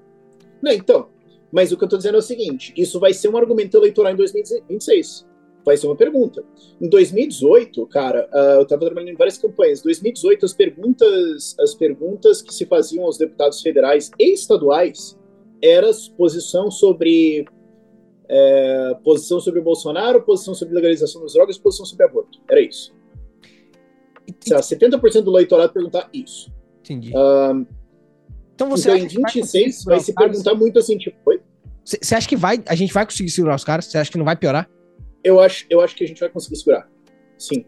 Não, então. Mas o que eu tô dizendo é o seguinte: isso vai ser um argumento eleitoral em 2026. Vai ser uma pergunta. Em 2018, cara, uh, eu estava trabalhando em várias campanhas. Em 2018, as perguntas, as perguntas que se faziam aos deputados federais e estaduais era posição sobre é, posição sobre o Bolsonaro, posição sobre legalização das drogas, posição sobre aborto. Era isso sei lá, 70% do eleitorado perguntar isso. Entendi. Uh, então você então, em 26 vai, vai se perguntar muito assim, tipo, oi? Você acha que vai, a gente vai conseguir segurar os caras? Você acha que não vai piorar? Eu acho, eu acho que a gente vai conseguir segurar. Sim.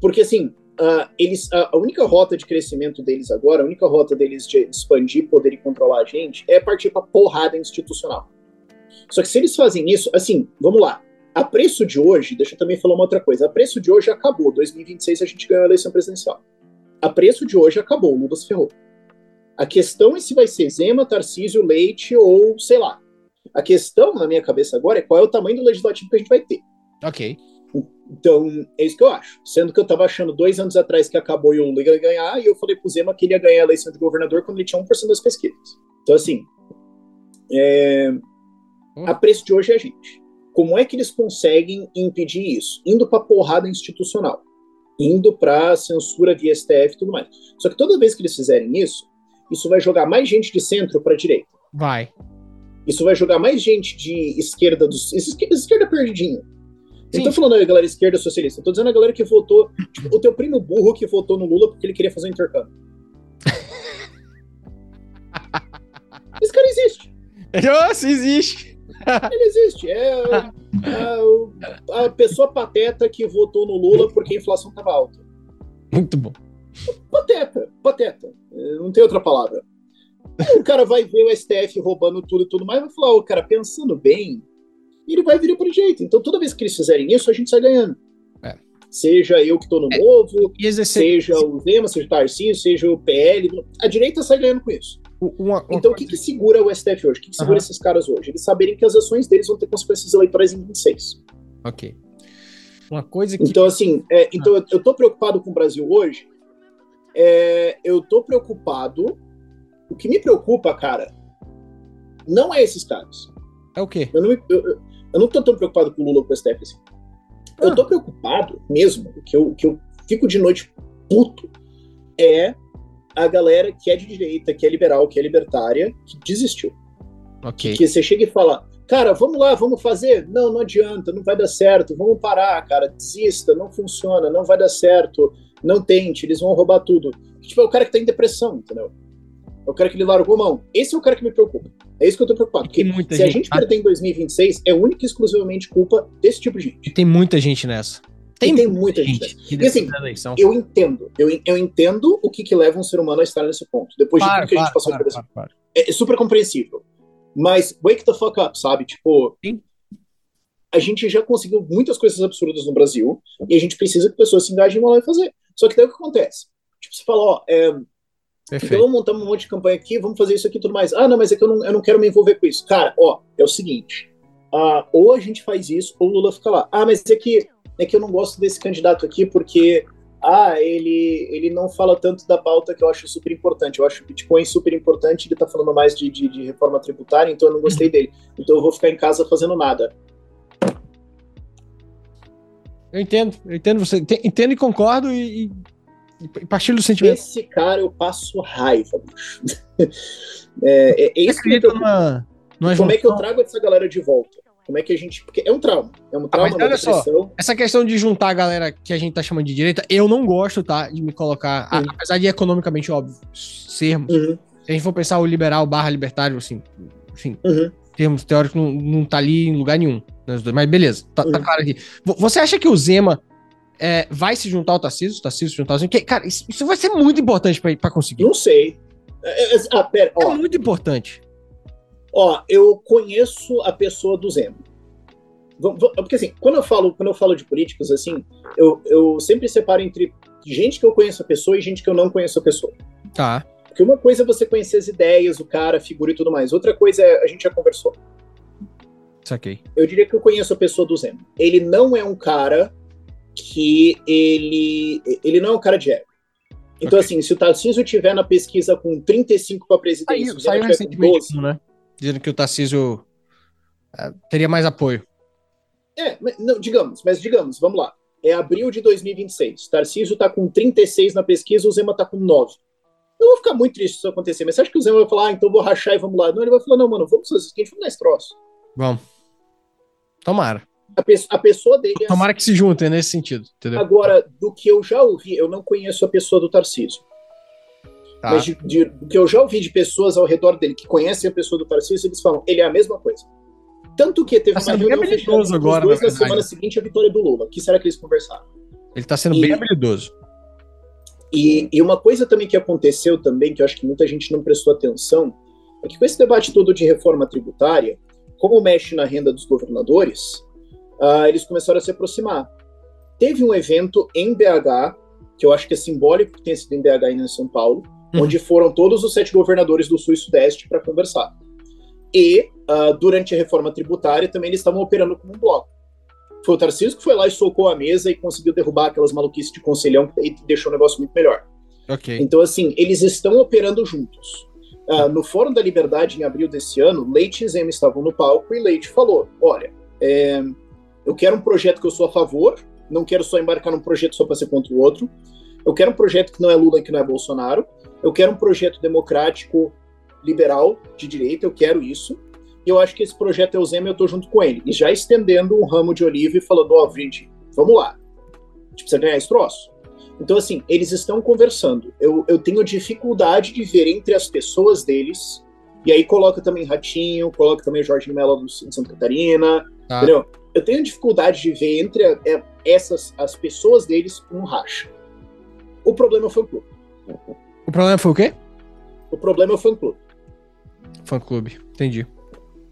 Porque assim, uh, eles, uh, a única rota de crescimento deles agora, a única rota deles de expandir poder e controlar a gente é partir pra porrada institucional. Só que se eles fazem isso, assim, vamos lá. A preço de hoje, deixa eu também falar uma outra coisa. A preço de hoje acabou. 2026 a gente ganhou a eleição presidencial. A preço de hoje acabou. O Lula se ferrou. A questão é se vai ser Zema, Tarcísio, Leite ou sei lá. A questão na minha cabeça agora é qual é o tamanho do legislativo que a gente vai ter. Ok. Então, é isso que eu acho. Sendo que eu tava achando dois anos atrás que acabou e o Lula ia ganhar, e eu falei pro Zema que ele ia ganhar a eleição de governador quando ele tinha 1% das pesquisas. Então, assim, é... A preço de hoje é a gente. Como é que eles conseguem impedir isso? Indo para porrada institucional, indo para censura via STF e tudo mais. Só que toda vez que eles fizerem isso, isso vai jogar mais gente de centro para direita. Vai. Isso vai jogar mais gente de esquerda dos esquerda, esquerda perdidinha. Não tô falando a galera esquerda socialista, tô dizendo a galera que votou, tipo, o teu primo burro que votou no Lula porque ele queria fazer um intercâmbio. <laughs> Esse cara existe. Nossa, existe. Ele existe. É, é, a pessoa pateta que votou no Lula porque a inflação estava alta. Muito bom. Pateta, pateta. Não tem outra palavra. o cara vai ver o STF roubando tudo e tudo mais, vai falar, o cara, pensando bem, ele vai vir para jeito. Então, toda vez que eles fizerem isso, a gente sai ganhando. É. Seja eu que estou no é. novo, seja o Zema, seja o Tarcísio, seja o PL, a direita sai ganhando com isso. Uma, uma então, o que, que, segura o STF hoje? O que, que segura uhum. esses caras hoje? Eles saberem que as ações deles vão ter consequências eleitorais em 26. Ok. Uma coisa que. Então, assim, é, então ah. eu, tô preocupado com o Brasil hoje, É, eu tô preocupado. O que me preocupa, cara, não é esses caras. É o quê? Eu não, eu, eu não tô tão preocupado com o Lula ou com o STF assim. Ah. Eu tô preocupado mesmo, o que eu, que eu fico de noite puto é a galera que é de direita, que é liberal, que é libertária, que desistiu. Ok. Que você chega e fala, cara, vamos lá, vamos fazer? Não, não adianta, não vai dar certo, vamos parar, cara, desista, não funciona, não vai dar certo, não tente, eles vão roubar tudo. Tipo, é o cara que tá em depressão, entendeu? É o cara que ele largou mão. Esse é o cara que me preocupa. É isso que eu tô preocupado. Porque se gente... a gente perder em 2026, é única e exclusivamente culpa desse tipo de gente. E tem muita gente nessa. Tem, tem muita gente. gente e assim, eu entendo, eu, eu entendo o que, que leva um ser humano a estar nesse ponto. Depois de tudo que a gente passou por isso. É, é, super compreensível. Mas wake the fuck up, sabe? Tipo, Sim. a gente já conseguiu muitas coisas absurdas no Brasil e a gente precisa que pessoas se engajem lá e fazer. Só que daí o que acontece? Tipo, você fala, ó, é, então vamos montar um monte de campanha aqui, vamos fazer isso aqui e tudo mais. Ah, não, mas é que eu não, eu não quero me envolver com isso. Cara, ó, é o seguinte. Uh, ou a gente faz isso, ou o Lula fica lá. Ah, mas é que é que eu não gosto desse candidato aqui porque ah, ele, ele não fala tanto da pauta que eu acho super importante. Eu acho que Bitcoin é super importante, ele tá falando mais de, de, de, reforma tributária, então eu não gostei dele. Então eu vou ficar em casa fazendo nada. Eu entendo, eu entendo você. Entendo e concordo e, e partilho do sentimento. Esse cara eu passo raiva, bicho. <laughs> é, é, é isso que eu, numa, numa Como é que eu trago essa galera de volta? Como é que a gente. Porque é um trauma. É um trauma, ah, olha só, essa questão de juntar a galera que a gente tá chamando de direita, eu não gosto, tá? De me colocar. Uhum. apesar de economicamente óbvio sermos. Uhum. Se a gente for pensar o liberal barra libertário, assim, enfim, uhum. termos teóricos não, não tá ali em lugar nenhum. Né, mas beleza, tá, tá uhum. claro aqui. Você acha que o Zema é, vai se juntar ao Tarcísio? O Tarcísio se juntar ao Zema? Que, cara, isso, isso, vai ser muito importante pra, pra conseguir. Não sei. É, é, ah, pera, é muito importante. Ó, eu conheço a pessoa do Zema. Porque assim, quando eu falo, quando eu falo de políticos, assim, eu, eu sempre separo entre gente que eu conheço a pessoa e gente que eu não conheço a pessoa. Tá. Porque uma coisa é você conhecer as ideias, o cara, a figura e tudo mais. Outra coisa é a gente já conversou. Saquei. Eu diria que eu conheço a pessoa do Zema. Ele não é um cara que ele ele não é um cara de ego. Então, okay. assim, se o Tarcísio tiver na pesquisa com 35 para presidência, saiu, saiu recentemente, 12, né? Dizendo que o Tarcísio uh, teria mais apoio. É, não, digamos, mas digamos, vamos lá. É abril de 2026. Tarcísio tá com 36 na pesquisa, o Zema tá com 9. Eu vou ficar muito triste se isso acontecer, mas você acha que o Zema vai falar, ah, então vou rachar e vamos lá? Não, ele vai falar, não, mano, vamos fazer a gente vai dar esse troço. Vamos. Tomara. A, pe a pessoa dele. É Tomara assim. que se juntem nesse sentido, entendeu? Agora, do que eu já ouvi, eu não conheço a pessoa do Tarcísio. Tá. Mas de, de, do que eu já ouvi de pessoas ao redor dele que conhecem a pessoa do Tarcísio, eles falam, ele é a mesma coisa. Tanto que teve tá uma reunião fechada agora, dois na, semana seguinte a vitória do Lula. O que será que eles conversaram? Ele está sendo e, bem habilidoso. E, e, uma coisa também que aconteceu também, que eu acho que muita gente não prestou atenção, é que com esse debate todo de reforma tributária, como mexe na renda dos governadores, uh, eles começaram a se aproximar. Teve um evento em BH, que eu acho que é simbólico que tenha sido em BH e em São Paulo, uhum. onde foram todos os sete governadores do Sul e Sudeste para conversar. E, uh, durante a reforma tributária, também eles estavam operando como um bloco. Foi o Tarcísio que foi lá e socou a mesa e conseguiu derrubar aquelas maluquices de conselhão e deixou o negócio muito melhor. Okay. Então, assim, eles estão operando juntos. Uh, no Fórum da Liberdade, em abril desse ano, Leite e Zema estavam no palco e Leite falou: Olha, é, eu quero um projeto que eu sou a favor, não quero só embarcar num projeto só para ser contra o outro. Eu quero um projeto que não é Lula e que não é Bolsonaro. Eu quero um projeto democrático liberal de direita, eu quero isso. E eu acho que esse projeto Eusema eu estou junto com ele. E já estendendo um ramo de oliva e falando, ó, oh, gente, vamos lá. A gente precisa ganhar esse troço. Então, assim, eles estão conversando. Eu, eu tenho dificuldade de ver entre as pessoas deles. E aí coloca também Ratinho, coloca também Jorge Mello de Santa Catarina, ah. entendeu? Eu tenho dificuldade de ver entre a, é, essas as pessoas deles um racha. O problema foi o clube. O problema foi o quê? O problema é o fã-clube. Fã-clube, entendi.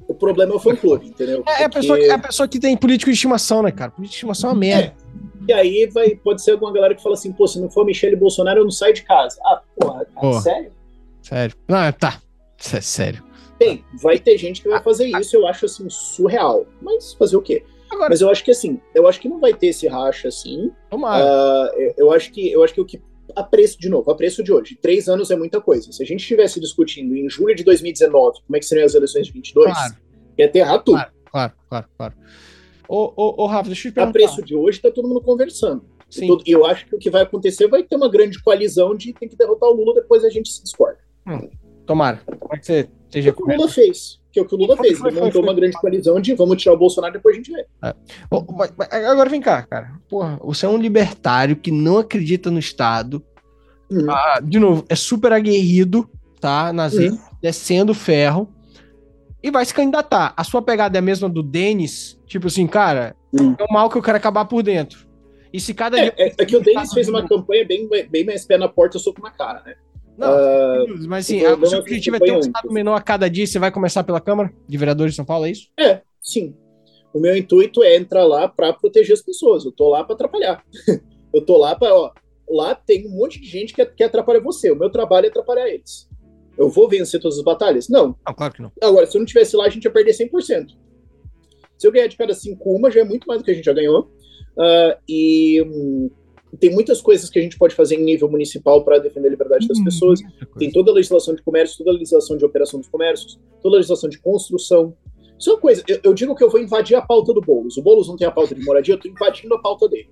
O problema é o fã-clube, entendeu? É, é, a pessoa, é a pessoa que tem político de estimação, né, cara? Político de estimação é uma merda. É. E aí vai, pode ser alguma galera que fala assim, pô, se não for Michele Bolsonaro, eu não saio de casa. Ah, porra, porra. sério? Sério. Não, tá. É sério. Tem, vai ter gente que vai fazer isso, eu acho assim, surreal. Mas fazer o quê? Agora, Mas eu acho que assim, eu acho que não vai ter esse racha assim. Tomara. Uh, eu, eu, acho que, eu acho que o que a preço, de novo, a preço de hoje. Três anos é muita coisa. Se a gente estivesse discutindo em julho de 2019 como é que seriam as eleições de 22, claro. ia aterrar tudo. Claro, claro, claro. claro. Ô, ô, ô, Rafa, deixa eu te perguntar. A preço de hoje, tá todo mundo conversando. Sim. E eu acho que o que vai acontecer vai ter uma grande coalizão de tem que derrotar o Lula, depois a gente se discorda. Hum, tomara. Como é que você seja o que o Lula fez. Que é o que o Lula fez. Ele montou uma grande coalizão de vamos tirar o Bolsonaro depois a gente vê. É. Agora vem cá, cara. Porra, você é um libertário que não acredita no Estado. Uhum. Ah, de novo, é super aguerrido, tá? Nazista, uhum. descendo ferro. E vai se candidatar. A sua pegada é a mesma do Denis? Tipo assim, cara, uhum. é o mal que eu quero acabar por dentro. E se cada é, dia. É, é que o Denis fez uma campanha bem, bem mais pé na porta, soco na cara, né? Não, uh, mas assim, o seu objetivo é ter um estado menor a cada dia. Você vai começar pela Câmara de Vereadores de São Paulo, é isso? É, sim. O meu intuito é entrar lá para proteger as pessoas. Eu tô lá para atrapalhar. <laughs> eu tô lá para, ó, lá tem um monte de gente que, que atrapalha você. O meu trabalho é atrapalhar eles. Eu vou vencer todas as batalhas? Não. Não, claro que não. Agora, se eu não tivesse lá, a gente ia perder 100%. Se eu ganhar de cada cinco uma, já é muito mais do que a gente já ganhou. Uh, e um, tem muitas coisas que a gente pode fazer em nível municipal para defender a liberdade das hum, pessoas. Tem toda a legislação de comércio, toda a legislação de operação dos comércios, toda a legislação de construção. Isso é uma coisa, eu, eu digo que eu vou invadir a pauta do Boulos. O Boulos não tem a pauta de moradia, eu estou invadindo a pauta dele.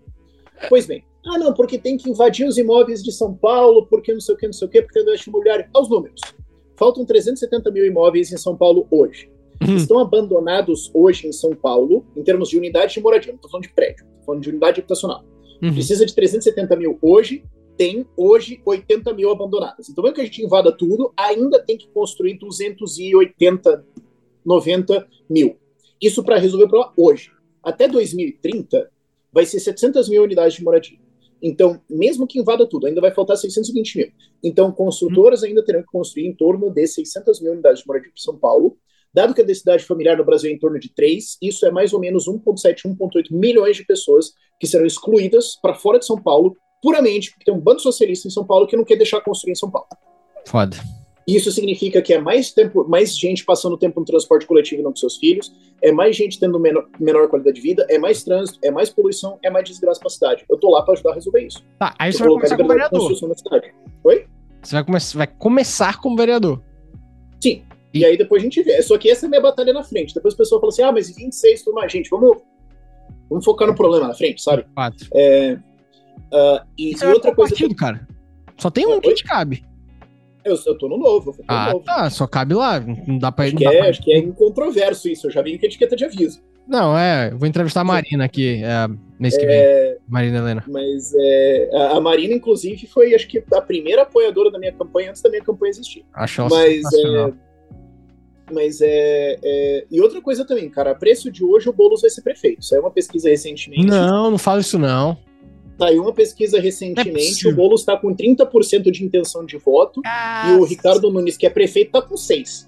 Pois bem, ah não, porque tem que invadir os imóveis de São Paulo, porque não sei o que, não sei o que, porque não é imobiliário. Aos números. Faltam 370 mil imóveis em São Paulo hoje. Uhum. Estão abandonados hoje em São Paulo, em termos de unidade de moradia, não estou falando de prédio, estou falando de unidade habitacional. Uhum. Precisa de 370 mil hoje, tem hoje 80 mil abandonadas. Então, mesmo que a gente invada tudo, ainda tem que construir 280, 90 mil. Isso para resolver o problema hoje. Até 2030, vai ser 700 mil unidades de moradia. Então, mesmo que invada tudo, ainda vai faltar 620 mil. Então, construtoras ainda terão que construir em torno de 600 mil unidades de moradia para São Paulo. Dado que a densidade familiar no Brasil é em torno de 3, isso é mais ou menos 1,7, 1,8 milhões de pessoas que serão excluídas para fora de São Paulo, puramente porque tem um bando socialista em São Paulo que não quer deixar construir em São Paulo. Foda. Isso significa que é mais tempo, mais gente passando tempo no transporte coletivo não com seus filhos, é mais gente tendo menor, menor qualidade de vida, é mais trânsito, é mais poluição, é mais desgraça para a cidade. Eu tô lá para ajudar a resolver isso. Tá, aí você vai começar como vereador. Oi? Você vai, come vai começar como vereador. Sim. E... e... aí depois a gente vê. Só que essa é a minha batalha na frente. Depois o pessoal fala assim: ah, mas 26 tudo mais. Gente, vamos Vamos focar no problema na frente, sabe? Quatro. É, uh, e, e outra coisa. Partido, que... cara. Só tem um que te cabe. Eu, eu tô no novo. Eu ah, no novo. tá. Só cabe lá. Não dá pra ir. Acho, que, é, pra... acho que é incontroverso isso. Eu já vi que é etiqueta de aviso. Não, é. Vou entrevistar a Marina aqui é, mês que é, vem. Marina Helena. Mas é, a, a, Marina, inclusive, foi, acho que, a primeira apoiadora da minha campanha antes da minha campanha existir. Acho Mas é, mas é, é, E outra coisa também, cara, a preço de hoje o Boulos vai ser prefeito. Saiu uma pesquisa recentemente. Não, não fala isso não. Saiu uma pesquisa recentemente, é o Boulos está com 30% de intenção de voto e o Ricardo Nunes, que é prefeito, tá com 6%.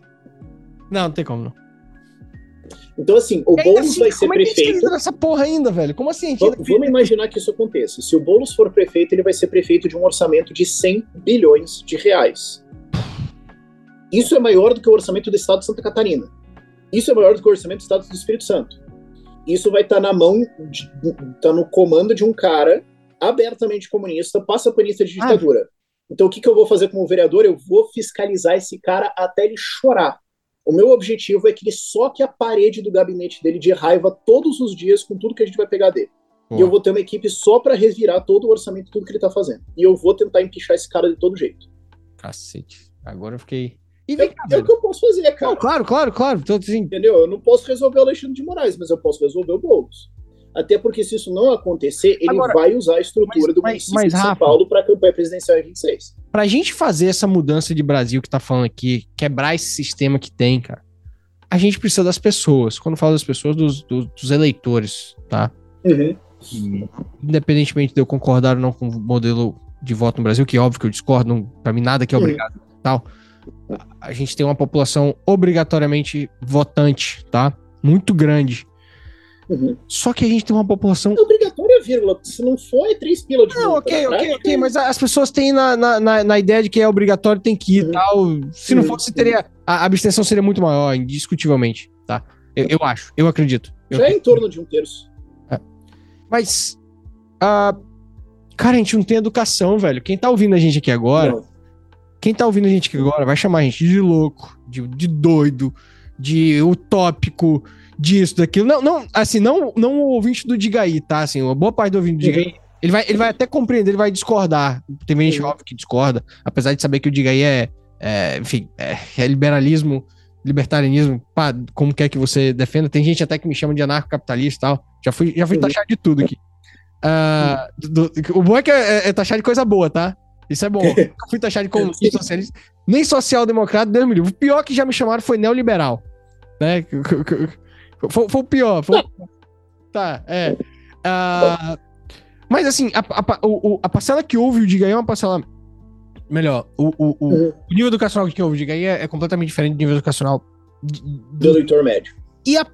Não, não tem como não. Então, assim, o Boulos assim, vai ser prefeito. É essa porra ainda, velho? Como assim? Vamos, vamos imaginar que isso aconteça. Se o Boulos for prefeito, ele vai ser prefeito de um orçamento de 100 bilhões de reais. Isso é maior do que o orçamento do Estado de Santa Catarina. Isso é maior do que o orçamento do Estado do Espírito Santo. Isso vai estar tá na mão, está no comando de um cara abertamente comunista, passapanista de ah. ditadura. Ah. Então, o que, que eu vou fazer como vereador? Eu vou fiscalizar esse cara até ele chorar. O meu objetivo é que ele soque a parede do gabinete dele de raiva todos os dias com tudo que a gente vai pegar dele. E eu vou ter uma equipe só para revirar todo o orçamento, tudo que ele tá fazendo. E eu vou tentar empichar esse cara de todo jeito. Cacete. Agora eu fiquei e vem cá, é, é o que eu posso fazer, cara. Não, claro, claro, claro. Então, assim... Entendeu? Eu não posso resolver o Alexandre de Moraes, mas eu posso resolver o Boulos. Até porque se isso não acontecer, ele Agora, vai usar a estrutura mas, do município mas, de São Rafa, Paulo para a campanha presidencial em 26. Para a gente fazer essa mudança de Brasil que tá falando aqui, quebrar esse sistema que tem, cara, a gente precisa das pessoas. Quando falo das pessoas, dos, dos, dos eleitores, tá? Uhum. independentemente de eu concordar ou não com o modelo de voto no Brasil, que é óbvio que eu discordo, para mim nada que é uhum. obrigado uhum. tal a gente tem uma população obrigatoriamente votante, tá? Muito grande. Uhum. Só que a gente tem uma população. É obrigatória, vírgula. Se não for, é três pila de Não, ok, ok, ok. Mas as pessoas têm na, na, na, ideia de que é obrigatório, tem que ir uhum. tal. Se não fosse, teria. A abstenção seria muito maior, indiscutivelmente, tá? Eu, eu acho, eu acredito. Já eu... é em torno de um terço. É. Mas. Uh, Cara, a gente não tem educação, velho. Quem tá ouvindo a gente aqui agora, não. Quem tá ouvindo a gente aqui agora vai chamar a gente de louco, de, de doido, de utópico, disso, daquilo. Não, não, assim, não, não o ouvinte do Digaí, tá? Assim, uma boa parte do ouvinte do Digaí, ele vai, ele vai até compreender, ele vai discordar. Tem gente óbvio que discorda, apesar de saber que o Digaí é, é enfim, é, é, liberalismo, libertarianismo, pá, como quer que você defenda. Tem gente até que me chama de anarcocapitalista e tal. Já fui, já fui taxado de tudo aqui. Uh, do, o bom é que é, é, é taxar de coisa boa, tá? Isso é bom. <laughs> Fui taxado de comunista, socialista, nem social-democrata, Deus me livre. O pior que já me chamaram foi neoliberal. Né? <laughs> Foi, foi o pior. Foi... tá, é. Uh, mas assim, a, a, o, a parcela que houve o Diga é uma parcela. Melhor, o, o, o, uhum. o nível educacional que houve o Diga é, é completamente diferente do nível educacional do, do leitor médio. E a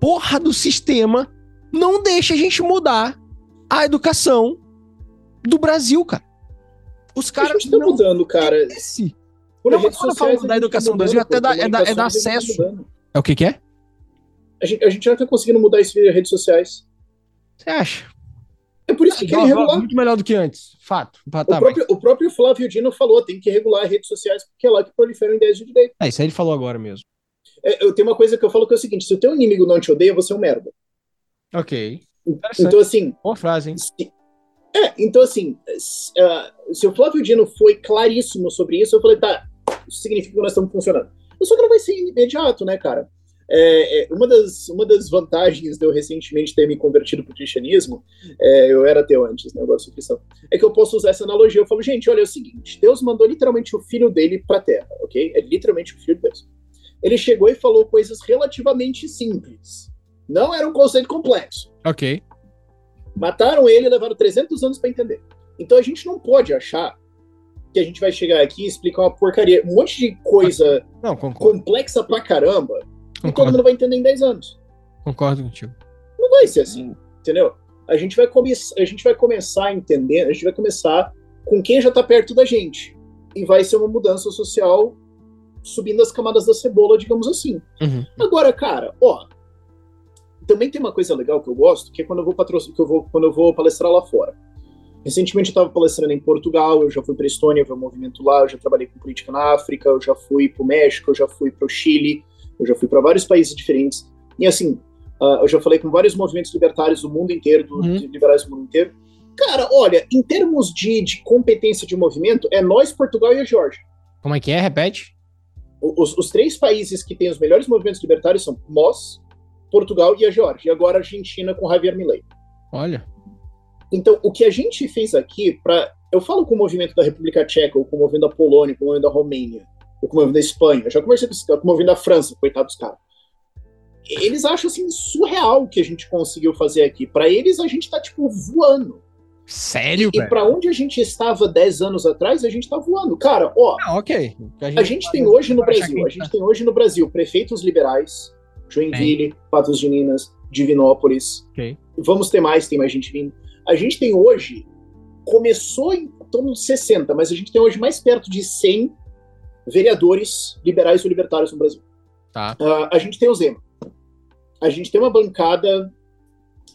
porra do sistema não deixa a gente mudar a educação do Brasil, cara. Os caras. Gente tá mudando, cara. Esse. Por não, quando falo da educação do Brasil, até da, é, da, é da acesso. É o que que é? A gente, a gente já tá conseguindo mudar isso via redes sociais. Você acha? É por isso que tem que regular. Muito melhor do que antes. Fato. Tá, o, próprio, o próprio Flávio Dino falou, tem que regular redes sociais, porque é lá que proliferam ideias de direito. É, isso aí ele falou agora mesmo. É, eu tenho uma coisa que eu falo que é o seguinte: se o teu inimigo não te odeia, você é um merda. Ok. Então, assim. Boa frase, hein? Se, é, então, assim, uh, se o Flávio Dino foi claríssimo sobre isso, eu falei, tá, isso significa que nós estamos funcionando. Só que não vai ser imediato, né, cara? É, é, uma, das, uma das vantagens de eu recentemente ter me convertido para o cristianismo, é, eu era ateu antes, né, agora sou cristão, é que eu posso usar essa analogia. Eu falo, gente, olha, é o seguinte: Deus mandou literalmente o filho dele para a terra, ok? É literalmente o filho de Deus. Ele chegou e falou coisas relativamente simples. Não era um conceito complexo. Ok. Mataram ele e levaram 300 anos para entender. Então a gente não pode achar que a gente vai chegar aqui e explicar uma porcaria, um monte de coisa não, complexa pra caramba Concordo. E todo mundo vai entender em 10 anos. Concordo contigo. Não vai ser assim, entendeu? A gente vai, come a gente vai começar a entender, a gente vai começar com quem já está perto da gente. E vai ser uma mudança social subindo as camadas da cebola, digamos assim. Uhum. Agora, cara, ó, também tem uma coisa legal que eu gosto, que é quando eu vou que eu vou, quando eu vou palestrar lá fora. Recentemente eu estava palestrando em Portugal, eu já fui para Estônia ver o um movimento lá, eu já trabalhei com política na África, eu já fui para o México, eu já fui para o Chile, eu já fui para vários países diferentes. E assim, uh, eu já falei com vários movimentos libertários do mundo inteiro, do, uhum. liberais do mundo inteiro. Cara, olha, em termos de, de competência de movimento, é nós, Portugal e a Geórgia. Como é que é? Repete. Os, os, três países que têm os melhores movimentos libertários são nós, Portugal e a Geórgia. E agora a Argentina com Javier Milei. Olha. Então, o que a gente fez aqui, para eu falo com o movimento da República Tcheca, ou com o movimento da Polônia, com o movimento da Romênia, ou como eu da Espanha. Eu já conversei com, como eu da França, coitado dos caras. Eles acham assim surreal o que a gente conseguiu fazer aqui. Para eles, a gente tá tipo voando. Sério, E, e para onde a gente estava 10 anos atrás, a gente tá voando. Cara, ó. Ah, ok. A gente, a gente tem hoje no Brasil, a gente tá. tem hoje no Brasil prefeitos liberais, Joinville, Patos de Minas, Divinópolis. Okay. Vamos ter mais, tem mais gente vindo. A gente tem hoje, começou em torno de 60, mas a gente tem hoje mais perto de 100 vereadores liberais ou libertários no Brasil. Tá. Uh, a gente tem o Zema. A gente tem uma bancada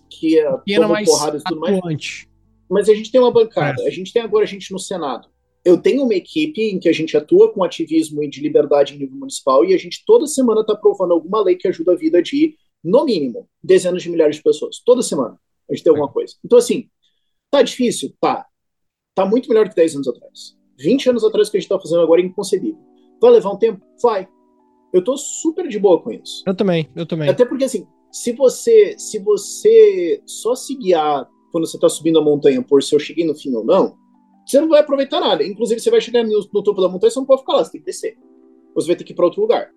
que é toma porrada e tudo mais. Mas a gente tem uma bancada. É. A gente tem agora a gente no Senado. Eu tenho uma equipe em que a gente atua com ativismo e de liberdade em nível municipal e a gente toda semana está aprovando alguma lei que ajuda a vida de, no mínimo, dezenas de milhares de pessoas. Toda semana a gente tem alguma coisa. Então, assim, tá difícil? Tá. Tá muito melhor que 10 anos atrás. 20 anos atrás que a gente está fazendo agora é inconcebível. Vai levar um tempo? Vai. Eu tô super de boa com isso. Eu também, eu também. Até porque, assim, se você, se você só se guiar quando você tá subindo a montanha por se eu cheguei no fim ou não, você não vai aproveitar nada. Inclusive, você vai chegar no, no topo da montanha, você não pode ficar lá, você tem que descer. Você vai ter que ir para outro lugar.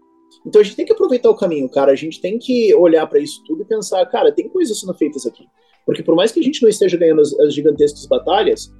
Então a gente tem que aproveitar o caminho, cara. A gente tem que olhar para isso tudo e pensar, cara, tem coisas sendo feitas aqui. Porque por mais que a gente não esteja ganhando as, as gigantescas batalhas,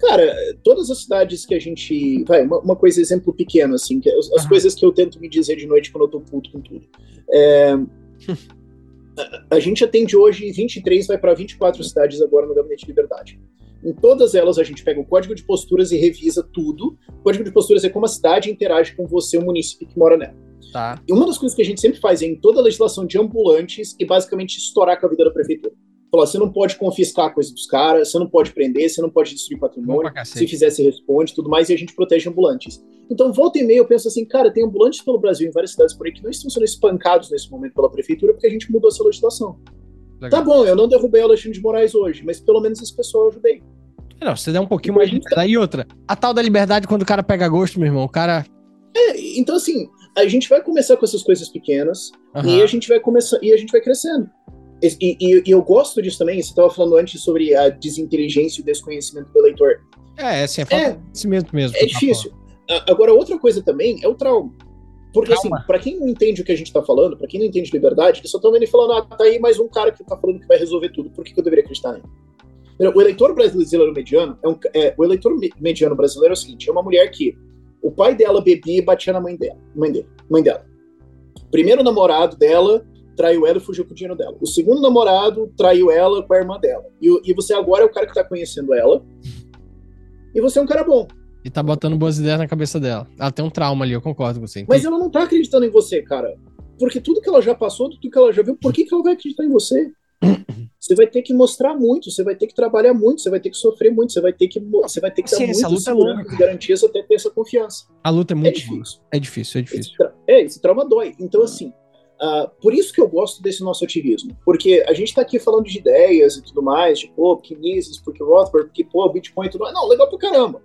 Cara, todas as cidades que a gente. Vai, uma, uma coisa, exemplo pequeno, assim, que é as, as coisas que eu tento me dizer de noite quando eu tô puto com tudo. É, <laughs> a, a, gente atende hoje 23, vai para 24 cidades agora no Gabinete de Liberdade. Em todas elas, a gente pega o código de posturas e revisa tudo. O código de posturas é como a cidade interage com você, o município que mora nela. Tá. E uma das coisas que a gente sempre faz é em toda a legislação de ambulantes e basicamente estourar com a vida da prefeitura. Falar, você não pode confiscar a coisa dos caras, você não pode prender, você não pode destruir patrimônio, se fizer, você responde, tudo mais, e a gente protege ambulantes. Então, volta e meia, eu penso assim, cara, tem ambulantes pelo Brasil, em várias cidades por aí, que não estão sendo espancados nesse momento pela prefeitura, porque a gente mudou essa legislação. Legal. Tá bom, eu não derrubei o Alexandre de Moraes hoje, mas pelo menos esse pessoal eu ajudei. Não, você der um pouquinho mais de liberdade. E outra, a tal da liberdade, quando o cara pega gosto, meu irmão, o cara. É, então assim, a gente vai começar com essas coisas pequenas uhum. e a gente vai começar e a gente vai crescendo. E, e, e eu gosto disso também. Você estava falando antes sobre a desinteligência e o desconhecimento do eleitor. É, assim, é falta é, conhecimento mesmo. É difícil. Agora, outra coisa também é o trauma. Porque, assim, Trauma. assim, para quem não entende o que a gente está falando, para quem não entende liberdade, eles só estão vendo e falando, ah, tá aí mais um cara que tá falando que vai resolver tudo, por que, que eu deveria acreditar nele? O eleitor brasileiro mediano, é um, é, o eleitor mediano brasileiro é o seguinte, é uma mulher que o pai dela bebia e batia na mãe dela, mãe, dele, mãe dela. Primeiro namorado dela traiu ela e fugiu com o dinheiro dela. O segundo namorado traiu ela com a irmã dela. E, e você agora é o cara que tá conhecendo ela. E você é um cara bom. E tá botando boas ideias na cabeça dela. Ela tem um trauma ali, eu concordo com você. Mas ela não tá acreditando em você, cara. Porque tudo que ela já passou, tudo que ela já viu, por que, que ela vai acreditar em você? <coughs> Você vai ter que mostrar muito, você vai ter que trabalhar muito, você vai ter que sofrer muito, você vai ter que, você vai ter que dar muita luta é longa, garantias até ter essa confiança. A luta é muito é difícil. É difícil, é difícil. Esse é, esse trauma dói. Então, assim, uh, por isso que eu gosto desse nosso ativismo. Porque a gente tá aqui falando de ideias e tudo mais, de, pô, Kinesis, porque Rothbard, porque, pô, Bitcoin e tudo mais. Não, legal pra caramba.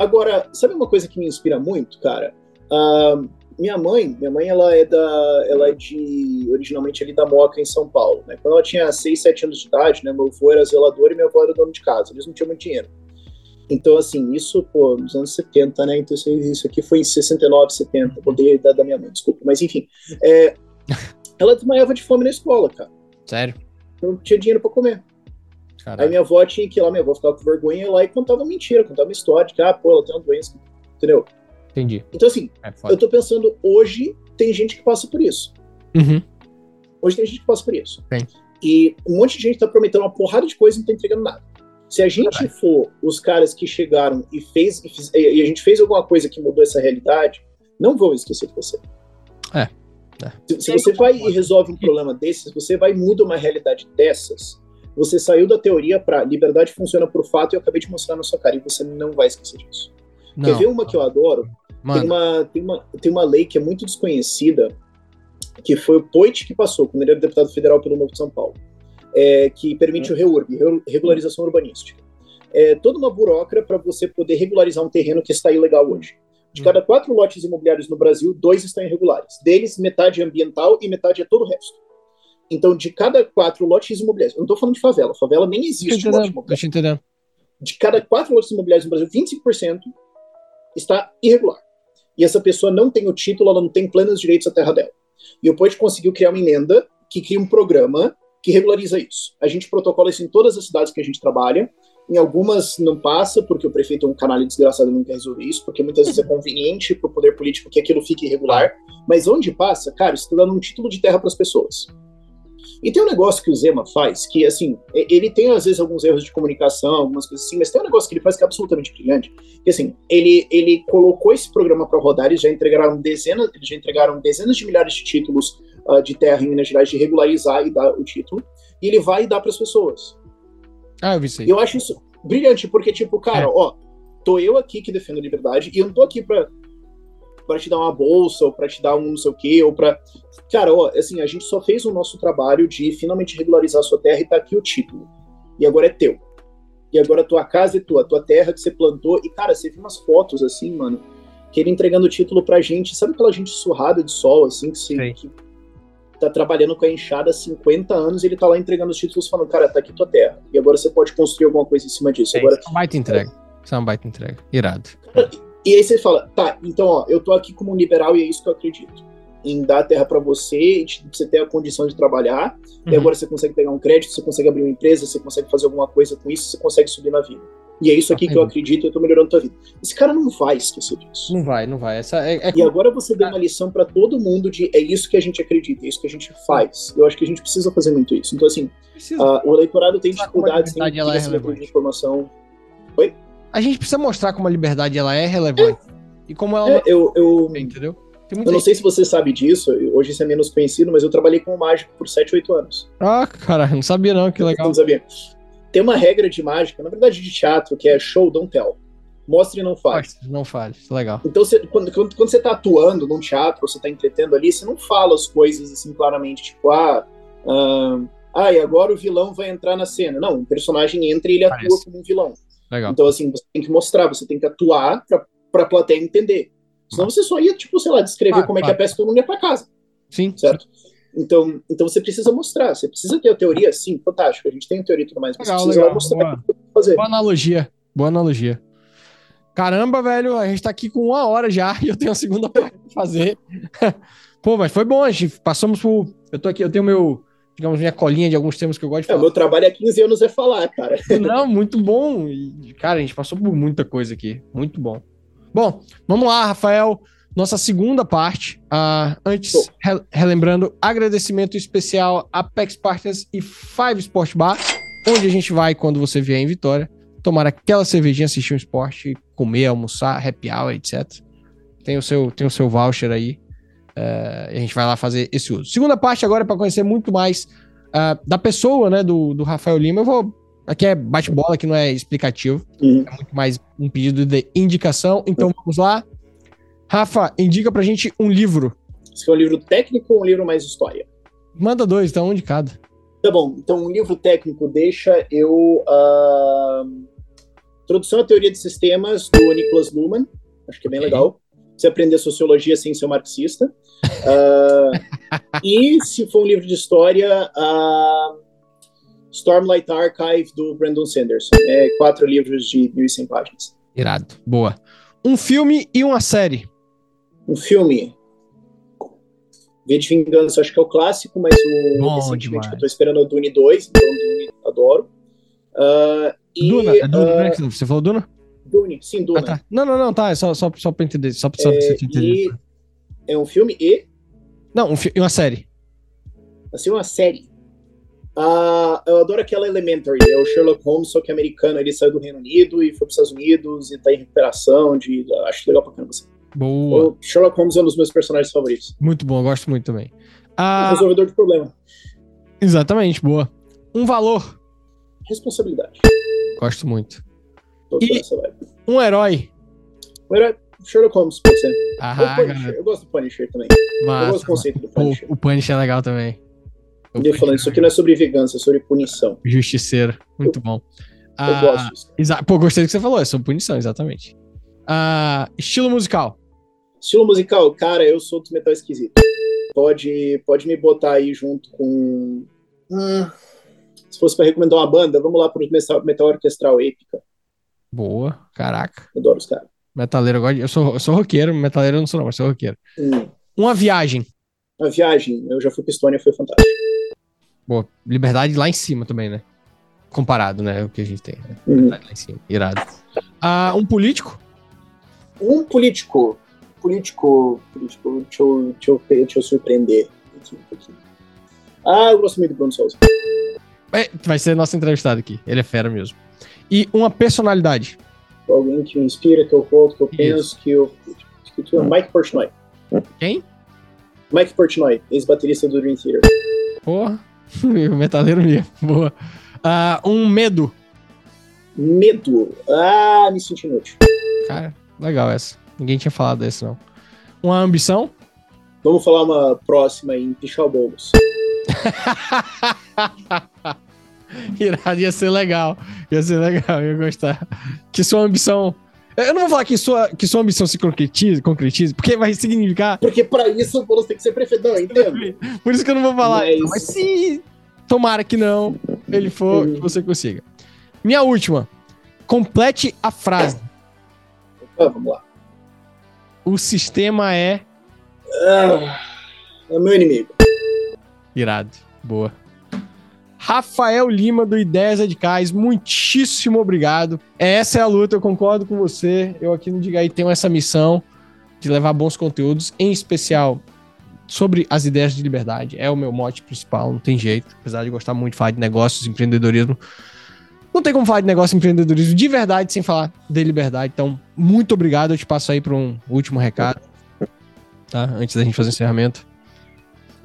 Agora, sabe uma coisa que me inspira muito, cara? Uh, minha mãe, minha mãe, ela é da, ela é de, originalmente ali da Moca, em São Paulo, né? Quando ela tinha 6, 7 anos de idade, né? Meu avô era zelador e minha avó era dono de casa. Eles não tinham muito dinheiro. Então, assim, isso, pô, nos anos 70, né? Então, isso aqui foi em 69, 70. Contei a idade da minha mãe, desculpa. Mas, enfim, é, <laughs> ela desmaiava de fome na escola, cara. Sério? Não tinha dinheiro para comer. Caraca. Aí minha avó tinha que ir lá, minha avó ficava com vergonha lá e contava mentira, contava uma história de que, ah, pô, ela tem uma doença, entendeu? Entendi. Então, assim, é eu tô pensando, hoje tem gente que passa por isso. Uhum. Hoje tem gente que passa por isso. Tem. E um monte de gente tá prometendo uma porrada de coisa e não tá entregando nada. Se a gente for os caras que chegaram e fez, e a gente fez alguma coisa que mudou essa realidade, não vão esquecer de você. É. é. Se, se você vai e resolve um problema desses, você vai e muda uma realidade dessas, você saiu da teoria para liberdade funciona por fato e eu acabei de mostrar na sua cara e você não vai esquecer disso. Não. Quer ver uma que eu adoro? Tem uma, tem, uma, tem uma lei que é muito desconhecida, que foi o Poit que passou, quando ele era deputado federal pelo Novo de São Paulo, é, que permite o REURB, regularização urbanística. É toda uma burocracia para você poder regularizar um terreno que está ilegal hoje. De cada quatro lotes imobiliários no Brasil, dois estão irregulares. Deles, metade é ambiental e metade é todo o resto. Então, de cada quatro lotes imobiliários, eu não estou falando de favela, favela nem existe lote imobiliário. De cada quatro lotes imobiliários no Brasil, 25% está irregular. E essa pessoa não tem o título, ela não tem plenos direitos à terra dela. E o POIT conseguiu criar uma emenda que cria um programa que regulariza isso. A gente protocola isso em todas as cidades que a gente trabalha. Em algumas não passa, porque o prefeito é um canal desgraçado e não quer resolver isso, porque muitas vezes é conveniente para o poder político que aquilo fique irregular. Mas onde passa, cara, está dando um título de terra para as pessoas. E tem um negócio que o Zema faz, que assim, ele tem às vezes alguns erros de comunicação, algumas coisas assim, mas tem um negócio que ele faz que é absolutamente brilhante, que assim, ele, ele colocou esse programa para rodar, eles já entregaram dezenas, eles já entregaram dezenas de milhares de títulos uh, de terra em Minas Gerais de regularizar e dar o título, e ele vai e dá para as pessoas. Ah, eu vi isso eu acho isso brilhante, porque tipo, cara, é. ó, tô eu aqui que defendo a liberdade, e eu não tô aqui para para te dar uma bolsa, ou para te dar um não sei o quê, ou para. Cara, ó, assim, a gente só fez o nosso trabalho de finalmente regularizar a sua terra e tá aqui o título. E agora é teu. E agora a tua casa é tua, a tua terra que você plantou. E, cara, você viu umas fotos assim, mano, que ele entregando o título pra gente. Sabe aquela gente surrada de sol, assim, que, se, que tá trabalhando com a enxada há 50 anos e ele tá lá entregando os títulos falando, cara, tá aqui tua terra. E agora você pode construir alguma coisa em cima disso. É, agora, isso é uma baita entrega. Isso é uma baita entrega. Irado. E aí você fala, tá, então ó, eu tô aqui como um liberal e é isso que eu acredito. Em dar a terra para você, você ter a condição de trabalhar, uhum. e agora você consegue pegar um crédito, você consegue abrir uma empresa, você consegue fazer alguma coisa com isso, você consegue subir na vida. E é isso aqui que eu acredito e eu tô melhorando a tua vida. Esse cara não vai esquecer disso. Não vai, não vai. Essa é, é... E agora você deu uma lição para todo mundo de é isso que a gente acredita, é isso que a gente faz. Eu acho que a gente precisa fazer muito isso. Então, assim, uh, o eleitorado tem dificuldades, tem é de informação. A gente precisa mostrar como a liberdade ela é relevante. É. E como ela. É, eu, eu, entendeu? Eu não sei se você sabe disso, hoje isso é menos conhecido, mas eu trabalhei como mágico por 7, 8 anos. Ah, cara, não sabia não, que legal. Não sabia. Tem uma regra de mágica, na verdade de teatro, que é show, don't tell. Mostre e não fale. Não fale, é legal. Então, você, quando, quando, quando, você tá atuando num teatro, você tá entretendo ali, você não fala as coisas assim claramente, tipo, ah, ah, ah e agora o vilão vai entrar na cena. Não, o personagem entra e ele Parece. atua como um vilão. Legal. Então, assim, você tem que mostrar, você tem que atuar pra, pra plateia entender. Senão você só ia, tipo, sei lá, descrever ah, como é que é a peça e todo mundo ia pra casa. Sim. Certo? Sim. Então, então você precisa mostrar, você precisa ter a teoria, sim, fantástico, a gente tem a teoria e tudo mais, mas legal, você precisa legal. mostrar Boa. fazer. Boa analogia, boa analogia. Caramba, velho, a gente tá aqui com uma hora já <laughs> e eu tenho a segunda parte <laughs> pra fazer. <laughs> Pô, mas foi bom, a gente passamos por. Eu tô aqui, eu tenho meu, digamos, minha colinha de alguns temas que eu gosto de falar. É, meu trabalho há 15 anos é falar, cara. <laughs> Não, muito bom. E, cara, a gente passou por muita coisa aqui. Muito bom. Bom, vamos lá, Rafael. Nossa segunda parte. Uh, antes, re relembrando, agradecimento especial a Pex Partners e Five Sport Bar, onde a gente vai quando você vier em Vitória tomar aquela cervejinha, assistir um esporte, comer, almoçar, happy hour, etc. Tem o seu, tem o seu voucher aí. Uh, a gente vai lá fazer esse uso. Segunda parte agora é para conhecer muito mais uh, da pessoa, né, do, do Rafael Lima. Eu vou. Aqui é bate-bola, que não é explicativo. Uhum. É muito mais um pedido de indicação. Então uhum. vamos lá. Rafa, indica pra gente um livro. Você quer um livro técnico ou um livro mais história? Manda dois, então um de cada. Tá bom, então um livro técnico deixa eu. Uh, Introdução à Teoria de Sistemas, do Nicholas Luhmann, acho que é bem legal. Você aprender sociologia sem ser marxista. Uh, e se for um livro de história, uh, Stormlight Archive, do Brandon Sanderson. É quatro livros de 1.100 páginas. Irado, boa. Um filme e uma série. Um filme. V de Vingança, acho que é o clássico, mas o Bom recentemente que eu tô esperando é o Dune 2, então Dune adoro. Uh, e, Duna, é Duna, uh, né? Você falou Duna? Dune, sim, Duna. Ah, tá. Não, não, não, tá. É só, só, só pra entender. Só, só é, pra você entender. é um filme e. Não, um uma série. Assim, uma série. Uh, eu adoro aquela Elementary, é o Sherlock Holmes, só que americano. Ele saiu do Reino Unido e foi para os Estados Unidos e tá em recuperação. De, acho legal pra caramba. Assim. Boa. O Sherlock Holmes é um dos meus personagens favoritos. Muito bom, eu gosto muito também. Uh, resolvedor de problema. Exatamente, boa. Um valor. Responsabilidade. Gosto muito. E um herói. Um herói. Sherlock Holmes, pode ser. Ah, eu gosto do Punisher também. Massa, eu gosto do conceito do Punisher. O, o Punisher é legal também. Eu falando, isso aqui não é sobre vingança, é sobre punição. Justiceiro. Muito eu, bom. Eu ah, gosto disso. Exa Pô, gostei do que você falou, é sobre punição, exatamente. Ah, estilo musical. Estilo musical, cara, eu sou do metal esquisito. Pode, pode me botar aí junto com. Hum se fosse para recomendar uma banda, vamos lá pro Metal, metal Orquestral Épica. Boa, caraca. Adoro os caras. Metaleiro, eu, sou, eu sou roqueiro, metaleiro eu não sou não, mas sou roqueiro. Hum. Uma viagem. Uma viagem, eu já fui pra Estônia, foi fantástico. Boa, liberdade lá em cima também, né? Comparado, né? O que a gente tem. Né? Uhum. Liberdade lá em cima, irado. Ah, um político? Um político. Político, político, deixa eu, deixa eu, deixa eu surpreender aqui um pouquinho. Ah, eu gosto muito do Bruno Souza. É, vai ser nosso entrevistado aqui. Ele é fera mesmo. E uma personalidade. Alguém que me inspira, que eu volto, que eu penso, que eu. Que eu Mike Portnoy. Quem? Mike Portnoy, ex-baterista do Dream Theater. Porra, <laughs> metaleiro mesmo. Boa. Uh, um medo. Medo. Ah, me senti inútil. Cara, legal essa. Ninguém tinha falado desse, não. Uma ambição. Vamos falar uma próxima em pichar bolos. <laughs> <laughs> Irado, ia ser legal. Ia ser legal, ia gostar. Que sua ambição. Eu não vou falar que sua, que sua ambição se concretize, concretize, porque vai significar. Porque para isso você tem que ser prefeito, não, entendo. Por isso que eu não vou falar. Mas, mas se tomara que não, ele for, uhum. que você consiga. Minha última. Complete a frase. Ah, vamos lá. O sistema é. Ah, é meu inimigo. Irado. Boa. Rafael Lima, do Ideias Radicais, muitíssimo obrigado. Essa é a luta, eu concordo com você. Eu aqui no Diga aí tenho essa missão de levar bons conteúdos, em especial sobre as ideias de liberdade. É o meu mote principal, não tem jeito. Apesar de gostar muito de falar de negócios, empreendedorismo, não tem como falar de negócio e empreendedorismo de verdade sem falar de liberdade. Então, muito obrigado. Eu te passo aí para um último recado. tá? Antes da gente fazer o encerramento.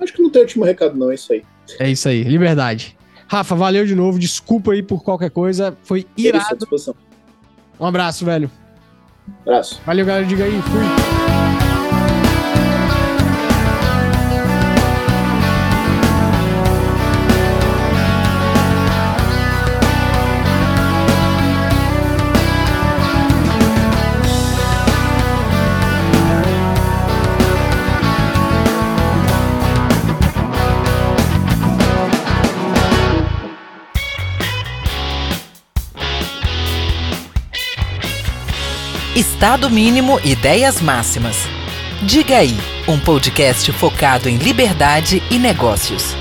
Acho que não tem último recado, não, é isso aí. É isso aí, liberdade. Rafa, valeu de novo. Desculpa aí por qualquer coisa. Foi irado. Um abraço, velho. Abraço. Valeu, galera. Diga aí. Fui. Estado Mínimo Ideias Máximas. Diga aí, um podcast focado em liberdade e negócios.